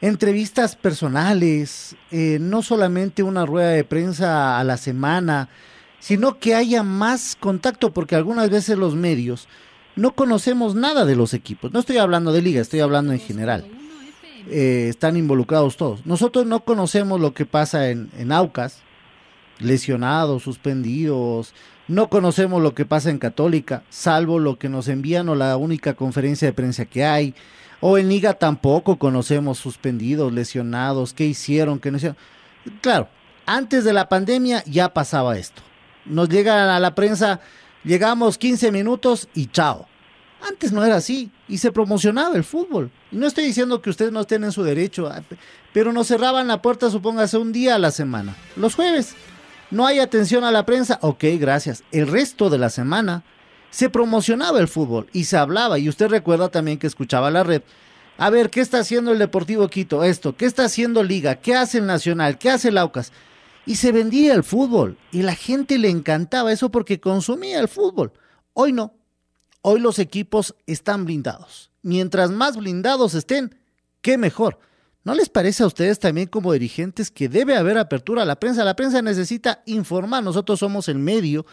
Entrevistas personales, eh, no solamente una rueda de prensa a la semana, sino que haya más contacto, porque algunas veces los medios no conocemos nada de los equipos. No estoy hablando de liga, estoy hablando en general. Eh, están involucrados todos. Nosotros no conocemos lo que pasa en, en Aucas, lesionados, suspendidos. No conocemos lo que pasa en Católica, salvo lo que nos envían o la única conferencia de prensa que hay. O en Liga tampoco conocemos suspendidos, lesionados, qué hicieron, qué no hicieron. Claro, antes de la pandemia ya pasaba esto. Nos llega a la prensa, llegamos 15 minutos y chao. Antes no era así y se promocionaba el fútbol. Y no estoy diciendo que ustedes no estén en su derecho, pero nos cerraban la puerta, supóngase, un día a la semana. Los jueves. No hay atención a la prensa. Ok, gracias. El resto de la semana se promocionaba el fútbol y se hablaba. Y usted recuerda también que escuchaba la red. A ver, ¿qué está haciendo el Deportivo Quito? Esto, ¿qué está haciendo Liga? ¿Qué hace el Nacional? ¿Qué hace el Aucas? Y se vendía el fútbol y la gente le encantaba eso porque consumía el fútbol. Hoy no. Hoy los equipos están blindados. Mientras más blindados estén, qué mejor. ¿No les parece a ustedes también como dirigentes que debe haber apertura a la prensa? La prensa necesita informar. Nosotros somos el medio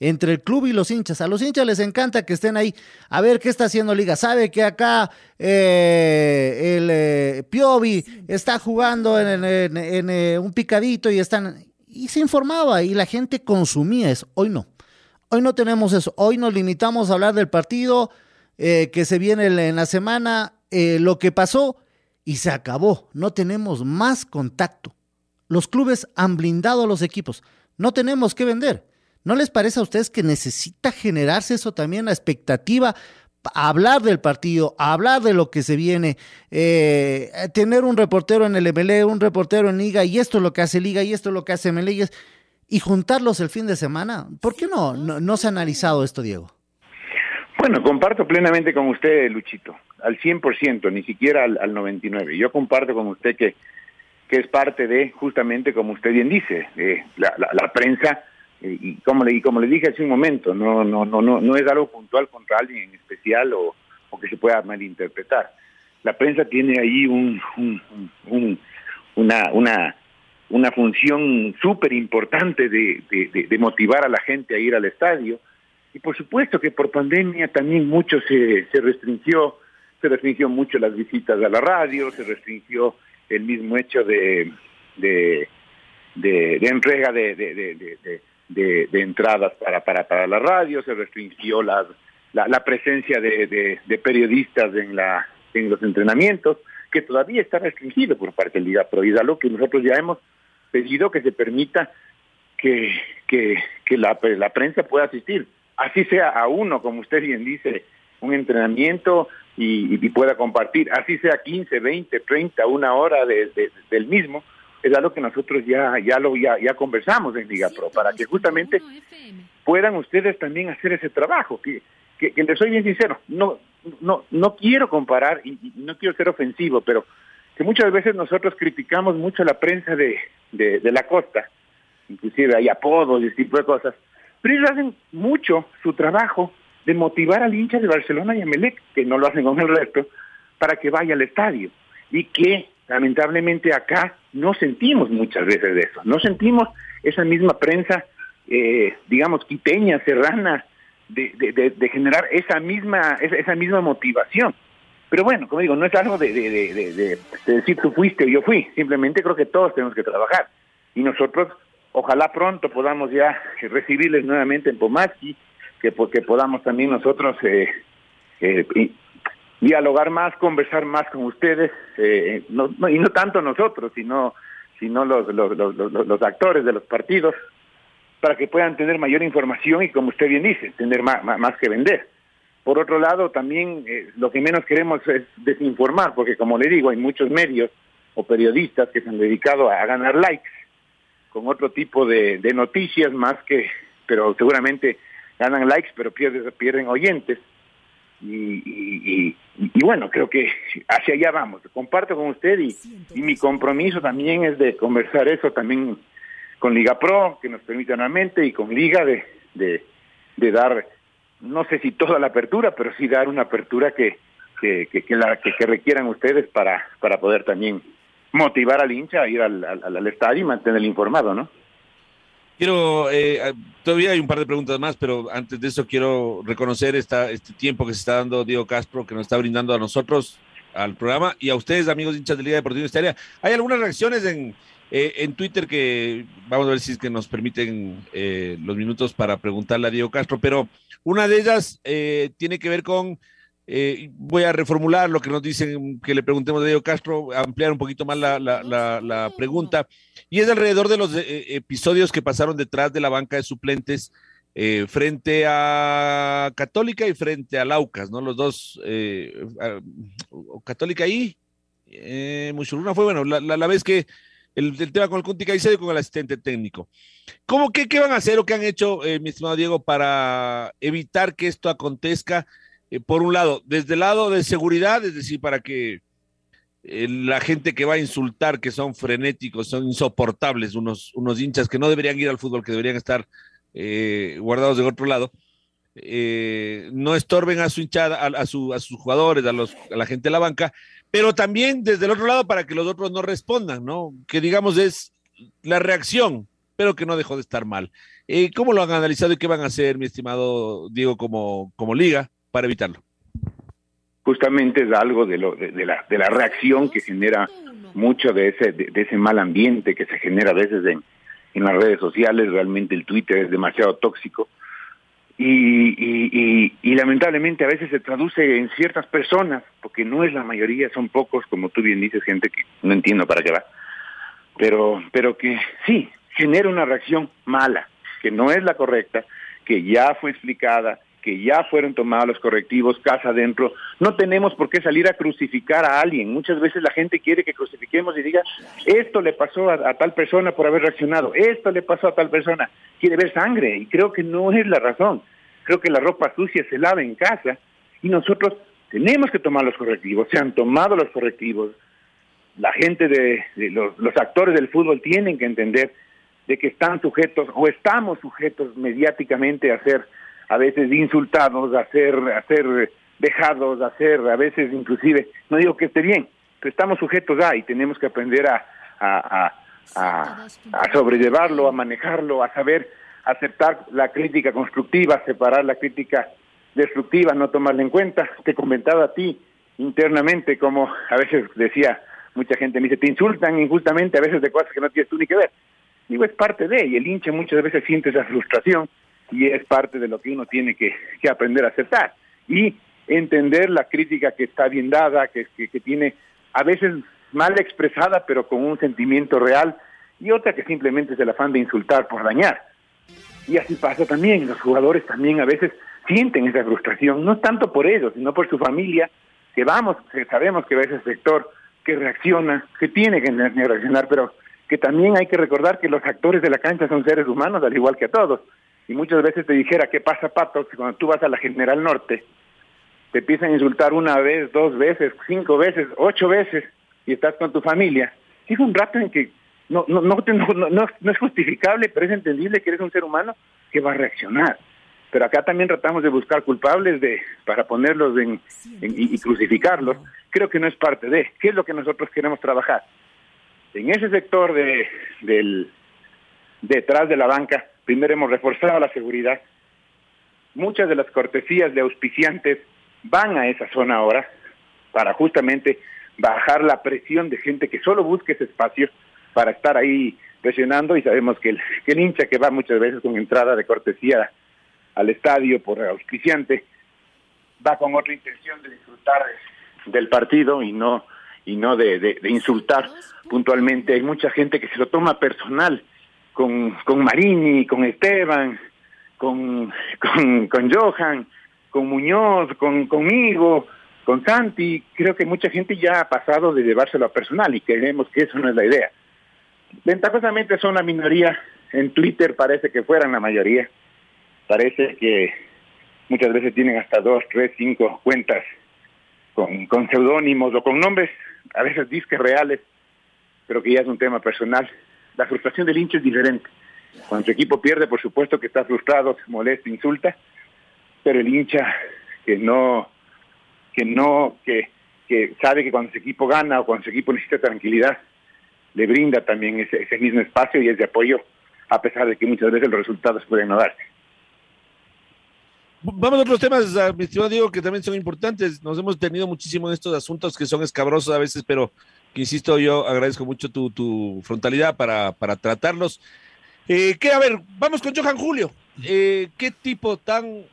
entre el club y los hinchas. A los hinchas les encanta que estén ahí. A ver qué está haciendo Liga. Sabe que acá eh, el eh, Piovi está jugando en, eh, un picadito y están. Y se informaba y la gente consumía eso. Hoy no. Hoy no tenemos eso. Hoy nos limitamos a hablar del partido eh, que se viene en la semana, eh, lo que pasó y se acabó. No tenemos más contacto. Los clubes han blindado a los equipos. No tenemos que vender. ¿No les parece a ustedes que necesita generarse eso también, la expectativa? Hablar del partido, hablar de lo que se viene, eh, tener un reportero en el MLE, un reportero en Liga, y esto es lo que hace Liga, y esto es lo que hace MLE, y juntarlos el fin de semana. ¿Por qué no, no, no se ha analizado esto, Diego? Bueno, comparto plenamente con usted, Luchito, al 100%, ni siquiera al, al 99%. Yo comparto con usted que, que es parte de, justamente como usted bien dice, eh, la, la, la, prensa, eh, y, como le, y como le dije hace un momento, no, no, no, no, no es algo puntual contra alguien en especial o, o que se pueda malinterpretar. La prensa tiene ahí un, un, un una, una, una función súper importante de, motivar a la gente a ir al estadio, y por supuesto que por pandemia también mucho se, se restringió, se restringió mucho las visitas a la radio, se restringió el mismo hecho de, de, de, de entrega de, de, entradas para, para, para la radio, se restringió la, la, presencia de, periodistas en, la, en los entrenamientos, que todavía está restringido por parte del Liga Pro, y es que nosotros ya hemos pedido que se permita que, que, que la, la prensa pueda asistir. Así sea a uno, como usted bien dice, un entrenamiento y, y pueda compartir, así sea 15, 20, 30, una hora de, de, del mismo, es algo que nosotros ya ya lo ya, ya conversamos en Liga Pro, para que justamente puedan ustedes también hacer ese trabajo, que, que, que les soy bien sincero, no, no, no quiero comparar y, y, no quiero ser ofensivo, pero que muchas veces nosotros criticamos mucho la prensa de, de, de la costa, inclusive hay apodos y ese tipo de cosas, pero ellos hacen mucho su trabajo de motivar al hincha de Barcelona y Emelec, que no lo hacen con el resto, para que vaya al estadio. Y que lamentablemente acá no sentimos muchas veces de eso. No sentimos esa misma prensa, eh, digamos, quiteña, serrana, de, de, de, generar esa misma, esa, misma motivación. Pero bueno, como digo, no es algo de, de decir tú fuiste o yo fui. Simplemente creo que todos tenemos que trabajar. Y nosotros Ojalá pronto podamos ya recibirles nuevamente en Pomaski, que, que podamos también nosotros eh, eh, dialogar más, conversar más con ustedes, eh, y no tanto nosotros, sino, sino los, actores de los partidos, para que puedan tener mayor información y, como usted bien dice, tener más que vender. Por otro lado, también eh, lo que menos queremos es desinformar, porque como le digo, hay muchos medios o periodistas que se han dedicado a ganar likes con otro tipo de, noticias más que, pero seguramente ganan likes, pero pierden, pierden oyentes. Y, y, y, y, bueno, creo que hacia allá vamos. Comparto con usted y, mi compromiso también es de conversar eso también con Liga Pro, que nos permite anualmente, y con Liga de dar, no sé si toda la apertura, pero sí dar una apertura que, que, que, que, la, que, que requieran ustedes para, para poder también motivar al hincha a ir al, al, al estadio y mantenerlo informado, ¿no? Quiero, eh, todavía hay un par de preguntas más, pero antes de eso quiero reconocer esta, este tiempo que se está dando Diego Castro, que nos está brindando a nosotros, al programa, y a ustedes, amigos hinchas de Liga Deportiva Estaria. Hay algunas reacciones en, eh, en Twitter que vamos a ver si es que nos permiten eh, los minutos para preguntarle a Diego Castro, pero una de ellas eh, tiene que ver con eh, voy a reformular lo que nos dicen que le preguntemos a Diego Castro, ampliar un poquito más la, la, la, la pregunta, y es alrededor de los eh, episodios que pasaron detrás de la banca de suplentes eh, frente a Católica y frente a Laucas, ¿no? Los dos, eh, Católica y eh, Muchuruna fue bueno, la, la, vez que el, tema con el Caicedo y con el asistente técnico. ¿Cómo que qué van a hacer o qué han hecho, eh, mi estimado Diego, para evitar que esto acontezca? Eh, por un lado, desde el lado de seguridad, es decir, para que eh, la gente que va a insultar, que son frenéticos, son insoportables, unos, unos hinchas que no deberían ir al fútbol, que deberían estar eh, guardados de otro lado, no estorben a su hinchada, a, a sus jugadores, a, los, a la gente de la banca, pero también desde el otro lado para que los otros no respondan, ¿no? Que digamos es la reacción, pero que no dejó de estar mal. Eh, ¿Cómo lo han analizado y qué van a hacer, mi estimado Diego, como, como liga? para evitarlo. Justamente es algo de, lo, de, de, la, de la reacción que genera mucho de ese, de, ese mal ambiente que se genera a veces en, en las redes sociales. Realmente el Twitter es demasiado tóxico. Y, y, y, lamentablemente a veces se traduce en ciertas personas, porque no es la mayoría, son pocos, como tú bien dices, gente que no entiendo para qué va, pero, pero que sí, genera una reacción mala, que no es la correcta, que ya fue explicada, que ya fueron tomados los correctivos casa adentro. No tenemos por qué salir a crucificar a alguien. Muchas veces la gente quiere que crucifiquemos y diga, esto le pasó a, tal persona por haber reaccionado, esto le pasó a tal persona. Quiere ver sangre y creo que no es la razón. Creo que la ropa sucia se lava en casa y nosotros tenemos que tomar los correctivos. Se han tomado los correctivos. La gente de, de los, los actores del fútbol tienen que entender de que están sujetos o estamos sujetos mediáticamente a ser a veces insultados, a ser, a ser dejados, a ser a veces inclusive, no digo que esté bien, pero estamos sujetos a y tenemos que aprender a, a, a, a, sobrellevarlo, a manejarlo, a saber aceptar la crítica constructiva, separar la crítica destructiva, no tomarla en cuenta. Te comentaba a ti internamente como a veces decía mucha gente, me dice, te insultan injustamente a veces de cosas que no tienes tú ni que ver. Digo, es parte de, y el hincha muchas veces siente esa frustración y es parte de lo que uno tiene que, aprender a aceptar y entender la crítica que está bien dada, que, que, que, tiene a veces mal expresada, pero con un sentimiento real, y otra que simplemente es el afán de insultar por dañar. Y así pasa también, los jugadores también a veces sienten esa frustración, no tanto por ellos, sino por su familia, que vamos, que sabemos que va ese sector que reacciona, que tiene que reaccionar, pero que también hay que recordar que los actores de la cancha son seres humanos, al igual que a todos, y muchas veces te dijera, ¿qué pasa, Pato? Que cuando tú vas a la General Norte, te empiezan a insultar una vez, dos veces, cinco veces, ocho veces, y estás con tu familia. Llega un rato en que no, no, no, no, es justificable, pero es entendible que eres un ser humano que va a reaccionar. Pero acá también tratamos de buscar culpables de para ponerlos en, en, y crucificarlos. Creo que no es parte de. ¿Qué es lo que nosotros queremos trabajar? En ese sector de, del detrás de la banca, primero hemos reforzado la seguridad. Muchas de las cortesías de auspiciantes van a esa zona ahora para justamente bajar la presión de gente que solo busque ese espacio para estar ahí presionando y sabemos que el, que el hincha que va muchas veces con entrada de cortesía al estadio por auspiciante va con otra intención de disfrutar del partido y no y no de, insultar puntualmente. Hay mucha gente que se lo toma personal con, con Marini, con Esteban, con, con, con Johan, con Muñoz, con, conmigo, con Santi, creo que mucha gente ya ha pasado de llevárselo a personal y creemos que eso no es la idea. ventajosamente son la minoría. En Twitter parece que fueran la mayoría. Parece que muchas veces tienen hasta dos, tres, cinco cuentas con, con seudónimos o con nombres, a veces disques reales, pero que ya es un tema personal. La frustración del hincha es diferente. Cuando su equipo pierde, por supuesto que está frustrado, se molesta, insulta, pero el hincha que no, que no, que, que sabe que cuando su equipo gana o cuando su equipo necesita tranquilidad, le brinda también ese, ese mismo espacio y ese apoyo, a pesar de que muchas veces los resultados pueden no darse. Vamos a otros temas, ah, mi estimado Diego, que también son importantes. Nos hemos tenido muchísimo en estos asuntos que son escabrosos a veces, pero que insisto, yo agradezco mucho tu, frontalidad para, para tratarlos. Eh, que, a ver, vamos con Johan Julio. Eh, ¿Qué tipo tan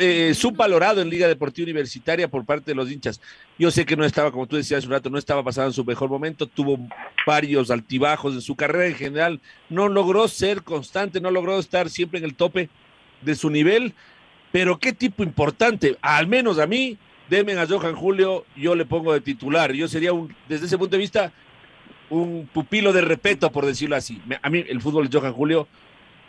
eh, subvalorado en Liga Deportiva Universitaria por parte de los hinchas? Yo sé que no estaba, como tú decías hace un rato, no estaba pasando en su mejor momento, tuvo varios altibajos en su carrera en general, no logró ser constante, no logró estar siempre en el tope de su nivel, pero qué tipo importante, al menos a mí, Demen a Johan Julio, yo le pongo de titular. Yo sería, un, desde ese punto de vista, un pupilo de respeto, por decirlo así. A mí el fútbol de Johan Julio,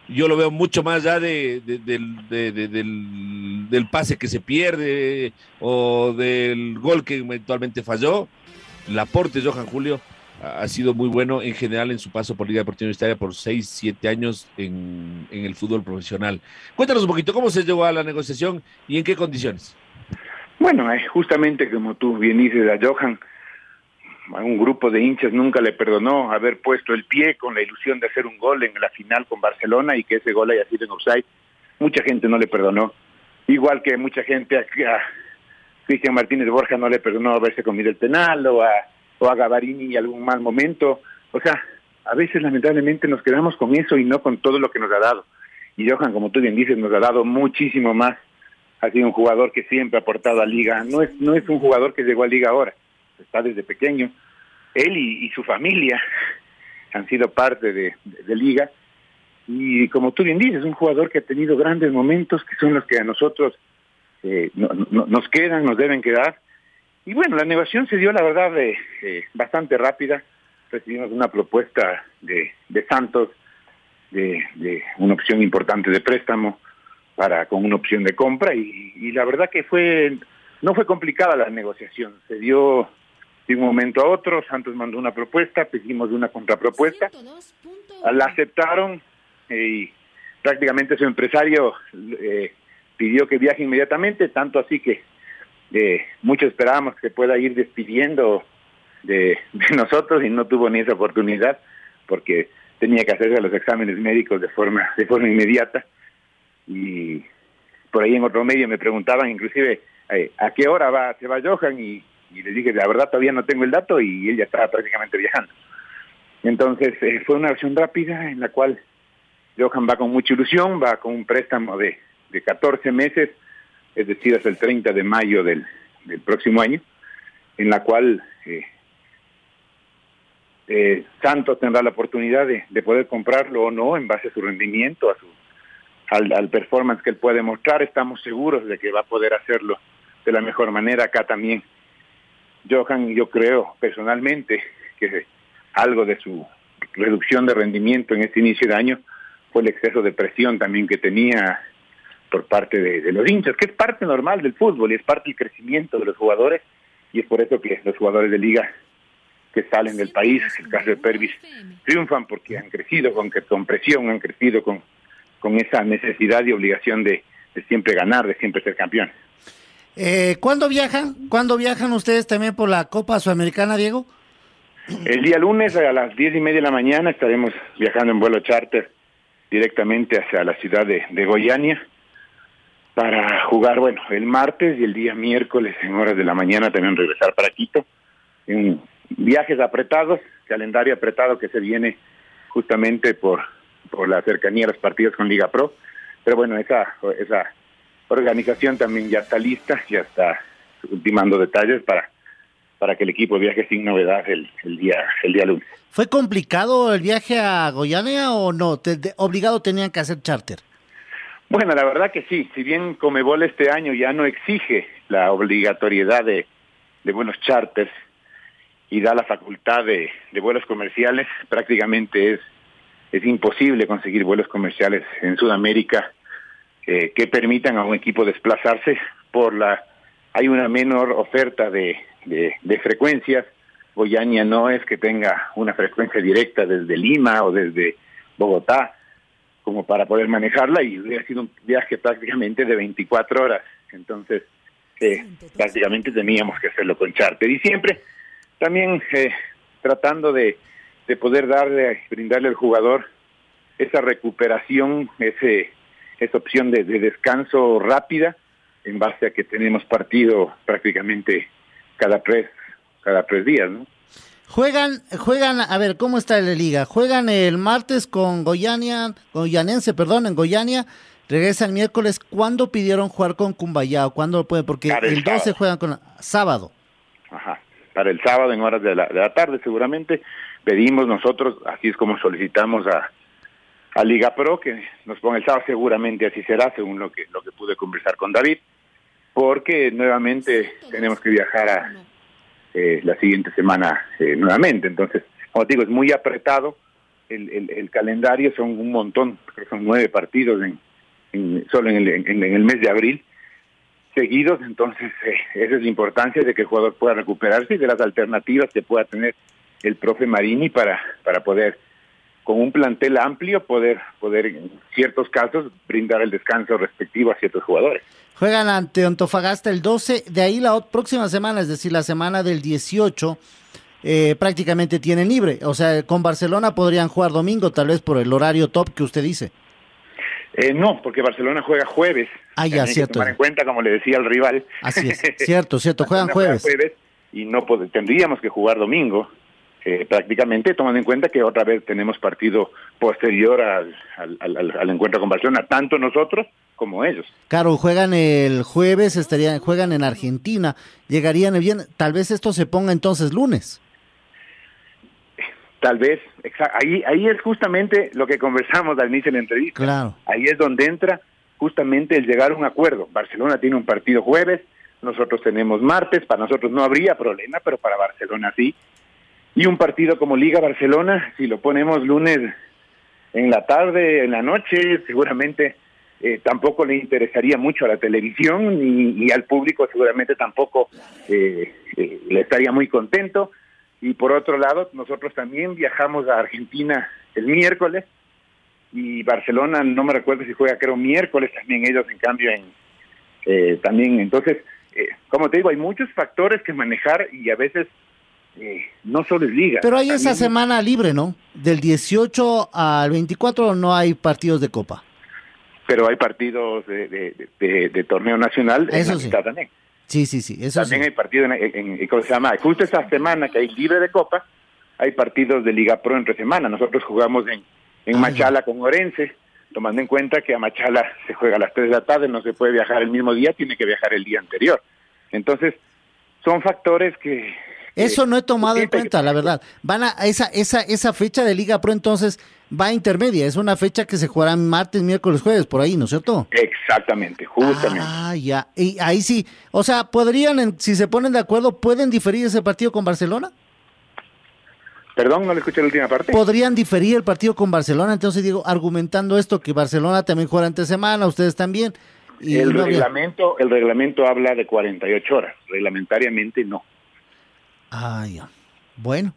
yo lo veo mucho más allá de, de, de, del, del, pase que se pierde o del gol que eventualmente falló. El aporte de Johan Julio ha sido muy bueno en general en su paso por Liga Deportiva Universitaria por 6, 7 años en, en el fútbol profesional. Cuéntanos un poquito cómo se llegó a la negociación y en qué condiciones. Bueno, justamente como tú bien dices a Johan, a un grupo de hinchas nunca le perdonó haber puesto el pie con la ilusión de hacer un gol en la final con Barcelona y que ese gol haya sido en offside. Mucha gente no le perdonó. Igual que mucha gente a, a Cristian Martínez Borja no le perdonó haberse comido el penal o a, o a Gavarini algún mal momento. O sea, a veces lamentablemente nos quedamos con eso y no con todo lo que nos ha dado. Y Johan, como tú bien dices, nos ha dado muchísimo más. Ha sido un jugador que siempre ha aportado a Liga. No es, no es un jugador que llegó a Liga ahora está desde pequeño. Él y, su familia *laughs* han sido parte de, Liga. Y como tú bien dices, un jugador que ha tenido grandes momentos que son los que a nosotros eh, no, no, nos quedan, nos deben quedar. Y bueno, la negociación se dio, la verdad, de, eh, bastante rápida. Recibimos una propuesta de, de Santos de, una opción importante de préstamo para con una opción de compra y, y la verdad que fue no fue complicada la negociación. Se dio de un momento a otro, Santos mandó una propuesta, pedimos una contrapropuesta, la aceptaron eh, y prácticamente su empresario eh, pidió que viaje inmediatamente, tanto así que eh, muchos esperábamos que se pueda ir despidiendo de, de, *laughs* nosotros y no tuvo ni esa oportunidad porque tenía que hacerse los exámenes médicos de forma de forma inmediata y por ahí en otro medio me preguntaban inclusive eh, a qué hora va se va Johan y y le dije, la verdad todavía no tengo el dato y él ya estaba prácticamente viajando. Entonces eh, fue una versión rápida en la cual Johan va con mucha ilusión, va con un préstamo de, de 14 meses, es decir, hasta el 30 de mayo del, del próximo año, en la cual eh, eh, Santos tendrá la oportunidad de, de, poder comprarlo o no en base a su rendimiento, a su, al, al performance que él puede mostrar. Estamos seguros de que va a poder hacerlo de la mejor manera acá también Johan, yo creo personalmente que algo de su reducción de rendimiento en este inicio de año fue el exceso de presión también que tenía por parte de, los hinchas, que es parte normal del fútbol y es parte del crecimiento de los jugadores y es por eso que los jugadores de liga que salen del país, el caso de Pervis, triunfan porque han crecido con, con presión, han crecido con, con esa necesidad y obligación de, de siempre ganar, de siempre ser campeón. Eh, ¿Cuándo viajan? ¿Cuándo viajan ustedes también por la Copa Sudamericana, Diego? El día lunes a las diez y media de la mañana estaremos viajando en vuelo charter directamente hacia la ciudad de, de Goiânia para jugar, bueno, el martes y el día miércoles en horas de la mañana también regresar para Quito. En viajes apretados, calendario apretado que se viene justamente por, por la cercanía de los partidos con Liga Pro. Pero bueno, esa, esa organización también ya está lista, ya está ultimando detalles para para que el equipo viaje sin novedad el, el día el día lunes. ¿Fue complicado el viaje a Goiânia o no? ¿Te, de, obligado tenían que hacer charter? Bueno, la verdad que sí. Si bien Comebol este año ya no exige la obligatoriedad de, de buenos charters, y da la facultad de, de vuelos comerciales, prácticamente es, es imposible conseguir vuelos comerciales en Sudamérica eh, que permitan a un equipo desplazarse por la hay una menor oferta de, de, de frecuencias. Goiânia no es que tenga una frecuencia directa desde Lima o desde Bogotá como para poder manejarla y hubiera sido un viaje prácticamente de 24 horas. Entonces, eh, prácticamente teníamos que hacerlo con charter. Y siempre también eh, tratando de, de poder darle, brindarle al jugador esa recuperación, ese, esa opción de, de descanso rápida en base a que tenemos partido prácticamente cada tres, cada tres días, ¿no? Juegan, juegan, a ver, ¿cómo está la liga? Juegan el martes con Goiania, Goyanense, perdón, en Goiania, regresan el miércoles. ¿Cuándo pidieron jugar con Cumbayá? ¿Cuándo lo pueden? Porque el el 12 sábado. juegan con sábado. Ajá. Para el sábado en horas de la, de la tarde seguramente pedimos nosotros, así es como solicitamos a, a Liga Pro que nos ponga el sábado, seguramente así será, según lo que, lo que pude conversar con David, porque nuevamente tenemos que viajar a eh, la siguiente semana eh, nuevamente. Entonces, como te digo, es muy apretado el, el, el calendario, son un montón, creo que son nueve partidos en, en- solo en el, en, en el mes de abril seguidos, entonces eh, esa es la importancia de que el jugador pueda recuperarse y de las alternativas que pueda tener el profe Marini para, para poder, con un plantel amplio, poder, poder en ciertos casos brindar el descanso respectivo a ciertos jugadores. Juegan ante Antofagasta el 12, de ahí la próxima semana, es decir, la semana del 18, eh, prácticamente tienen libre. O sea, con Barcelona podrían jugar domingo, tal vez por el horario top que usted dice. Eh, no, porque Barcelona juega jueves. Ah, ya, hay que cierto. tomar en cuenta, como le decía al rival. Así es, *laughs* cierto, cierto, juegan jueves. juega y no tendríamos que jugar domingo, eh, prácticamente, tomando en cuenta que otra vez tenemos partido posterior al, al, al- al encuentro con Barcelona, tanto nosotros como ellos. Claro, juegan el jueves, estarían, juegan en Argentina, llegarían bien, tal vez esto se ponga entonces lunes. Tal vez, ahí, ahí es justamente lo que conversamos al inicio de la entrevista. Claro. Ahí es donde entra justamente el llegar a un acuerdo. Barcelona tiene un partido jueves, nosotros tenemos martes, para nosotros no habría problema, pero para Barcelona sí. Y un partido como Liga Barcelona, si lo ponemos lunes en la tarde, en la noche, seguramente eh, tampoco le interesaría mucho a la televisión y, y al público seguramente tampoco eh, eh, le estaría muy contento. Y por otro lado, nosotros también viajamos a Argentina el miércoles y Barcelona, no me recuerdo si juega, creo miércoles también ellos, en cambio, en eh, también. Entonces, como te digo, hay muchos factores que manejar y a veces eh, no solo es liga. Pero hay esa semana libre, ¿no? Del 18 al 24 no hay partidos de Copa. Pero hay partidos de, de- de- de torneo nacional en Eso la sí. mitad también. Sí, sí, sí, eso también sí. hay partidos en, en- en- ¿cómo se llama? Justo esta semana que hay libre de Copa, hay partidos de Liga Pro entre semana. Nosotros jugamos en, en Ah, Machala con Orense, tomando en cuenta que a Machala se juega a las 3 de la tarde, no se puede viajar el mismo día, tiene que viajar el día anterior. Entonces, son factores que... Eso no he tomado en cuenta, la verdad. Van a esa esa esa fecha de Liga Pro entonces va a intermedia, es una fecha que se jugará martes, miércoles, jueves, por ahí, ¿no es cierto? Exactamente, justamente. Ah, ya. Y ahí sí, o sea, podrían si se ponen de acuerdo, pueden diferir ese partido con Barcelona? Perdón, no le escuché la última parte. Podrían diferir el partido con Barcelona, entonces digo, argumentando esto que Barcelona también juega entre semana, ustedes también. Y el no había- reglamento el reglamento habla de 48 horas, reglamentariamente no. Ah, ya. Bueno,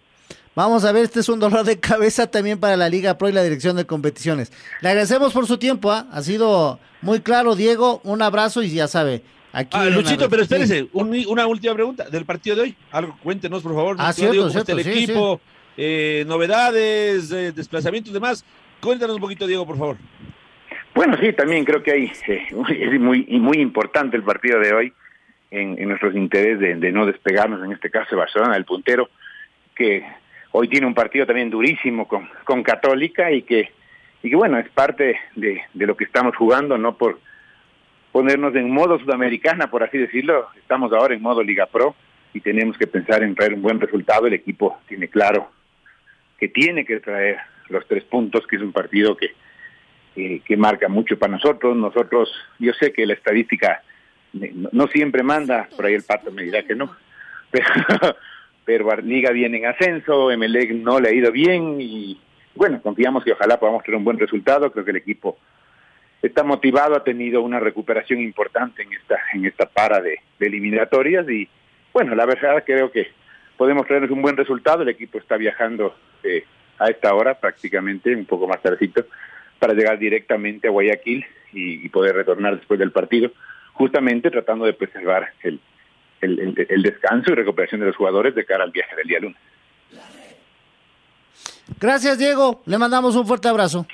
vamos a ver, este es un dolor de cabeza también para la Liga Pro y la Dirección de Competiciones. Le agradecemos por su tiempo, ¿ah? ha sido muy claro, Diego, un abrazo y ya sabe, aquí... Ah, Luchito, pero Sí. espérese, un- una última pregunta del partido de hoy. Algo, cuéntenos, por favor. Ah, cierto, Diego, el sí, equipo, eh, novedades, eh, desplazamientos, demás. Cuéntanos un poquito, Diego, por favor. Bueno, sí, también creo que hay, eh, *laughs* es muy, y muy importante el partido de hoy en, en nuestros intereses de, no despegarnos, en este caso de Barcelona, el puntero, que hoy tiene un partido también durísimo con, con Católica y que, y que bueno, es parte de, lo que estamos jugando, no por ponernos en modo sudamericana, por así decirlo, estamos ahora en modo Liga Pro y tenemos que pensar en traer un buen resultado, el equipo tiene claro que tiene que traer los tres puntos, que es un partido que, que, marca mucho para nosotros. Nosotros, yo sé que la estadística no, no siempre manda, por ahí el pato me dirá que no, *laughs* pero, pero Liga viene en ascenso, Emelec no le ha ido bien y bueno, confiamos que ojalá podamos tener un buen resultado, creo que el equipo está motivado, ha tenido una recuperación importante en esta en esta para de, eliminatorias y bueno, la verdad creo que podemos traernos un buen resultado, el equipo está viajando eh, a esta hora prácticamente, un poco más tardecito, para llegar directamente a Guayaquil y, poder retornar después del partido, justamente tratando de preservar el, el, el, descanso y recuperación de los jugadores de cara al viaje del día lunes. Gracias, Diego. Le mandamos un fuerte abrazo.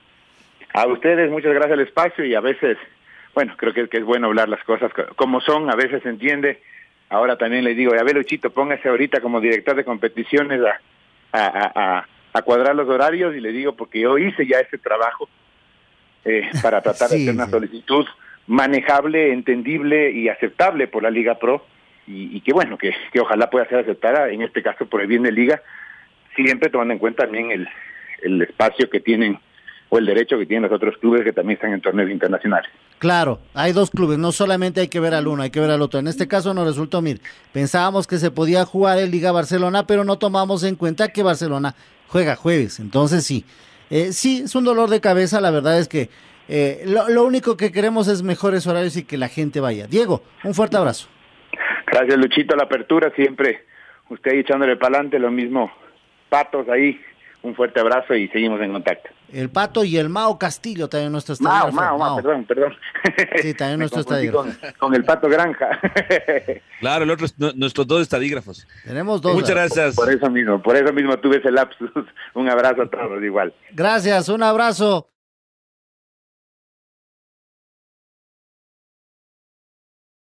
A ustedes, muchas gracias al espacio y a veces, bueno, creo que, es bueno hablar las cosas como son, a veces se entiende. Ahora también le digo, a ver, Luchito, póngase ahorita como director de competiciones a, a, a, cuadrar los horarios y le digo, porque yo hice ya ese trabajo eh, para tratar de hacer una solicitud manejable, entendible y aceptable por la Liga Pro y, que bueno, que, que ojalá pueda ser aceptada, en este caso por el bien de Liga, siempre tomando en cuenta también el, el espacio que tienen o el derecho que tienen los otros clubes que también están en torneos internacionales. Claro, hay dos clubes, no solamente hay que ver al uno, hay que ver al otro. En este caso nos resultó, mir, pensábamos que se podía jugar en Liga Barcelona, pero no tomamos en cuenta que Barcelona juega jueves, entonces sí. Eh, sí, es un dolor de cabeza, la verdad es que eh, lo, lo, único que queremos es mejores horarios y que la gente vaya. Diego, un fuerte abrazo. Gracias Luchito, la apertura siempre, usted ahí echándole para adelante, lo mismo, patos ahí un fuerte abrazo y seguimos en contacto. El Pato y el Mao Castillo también nuestro estadio. Mao, Mao, perdón, perdón. Sí, también nuestro estadio. Con, el Pato Granja. claro, el otro es nuestros dos estadígrafos. Tenemos dos. Muchas gracias. Por, eso mismo, por eso mismo tuve ese lapsus. Un abrazo a todos igual. Gracias, un abrazo.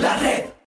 La red.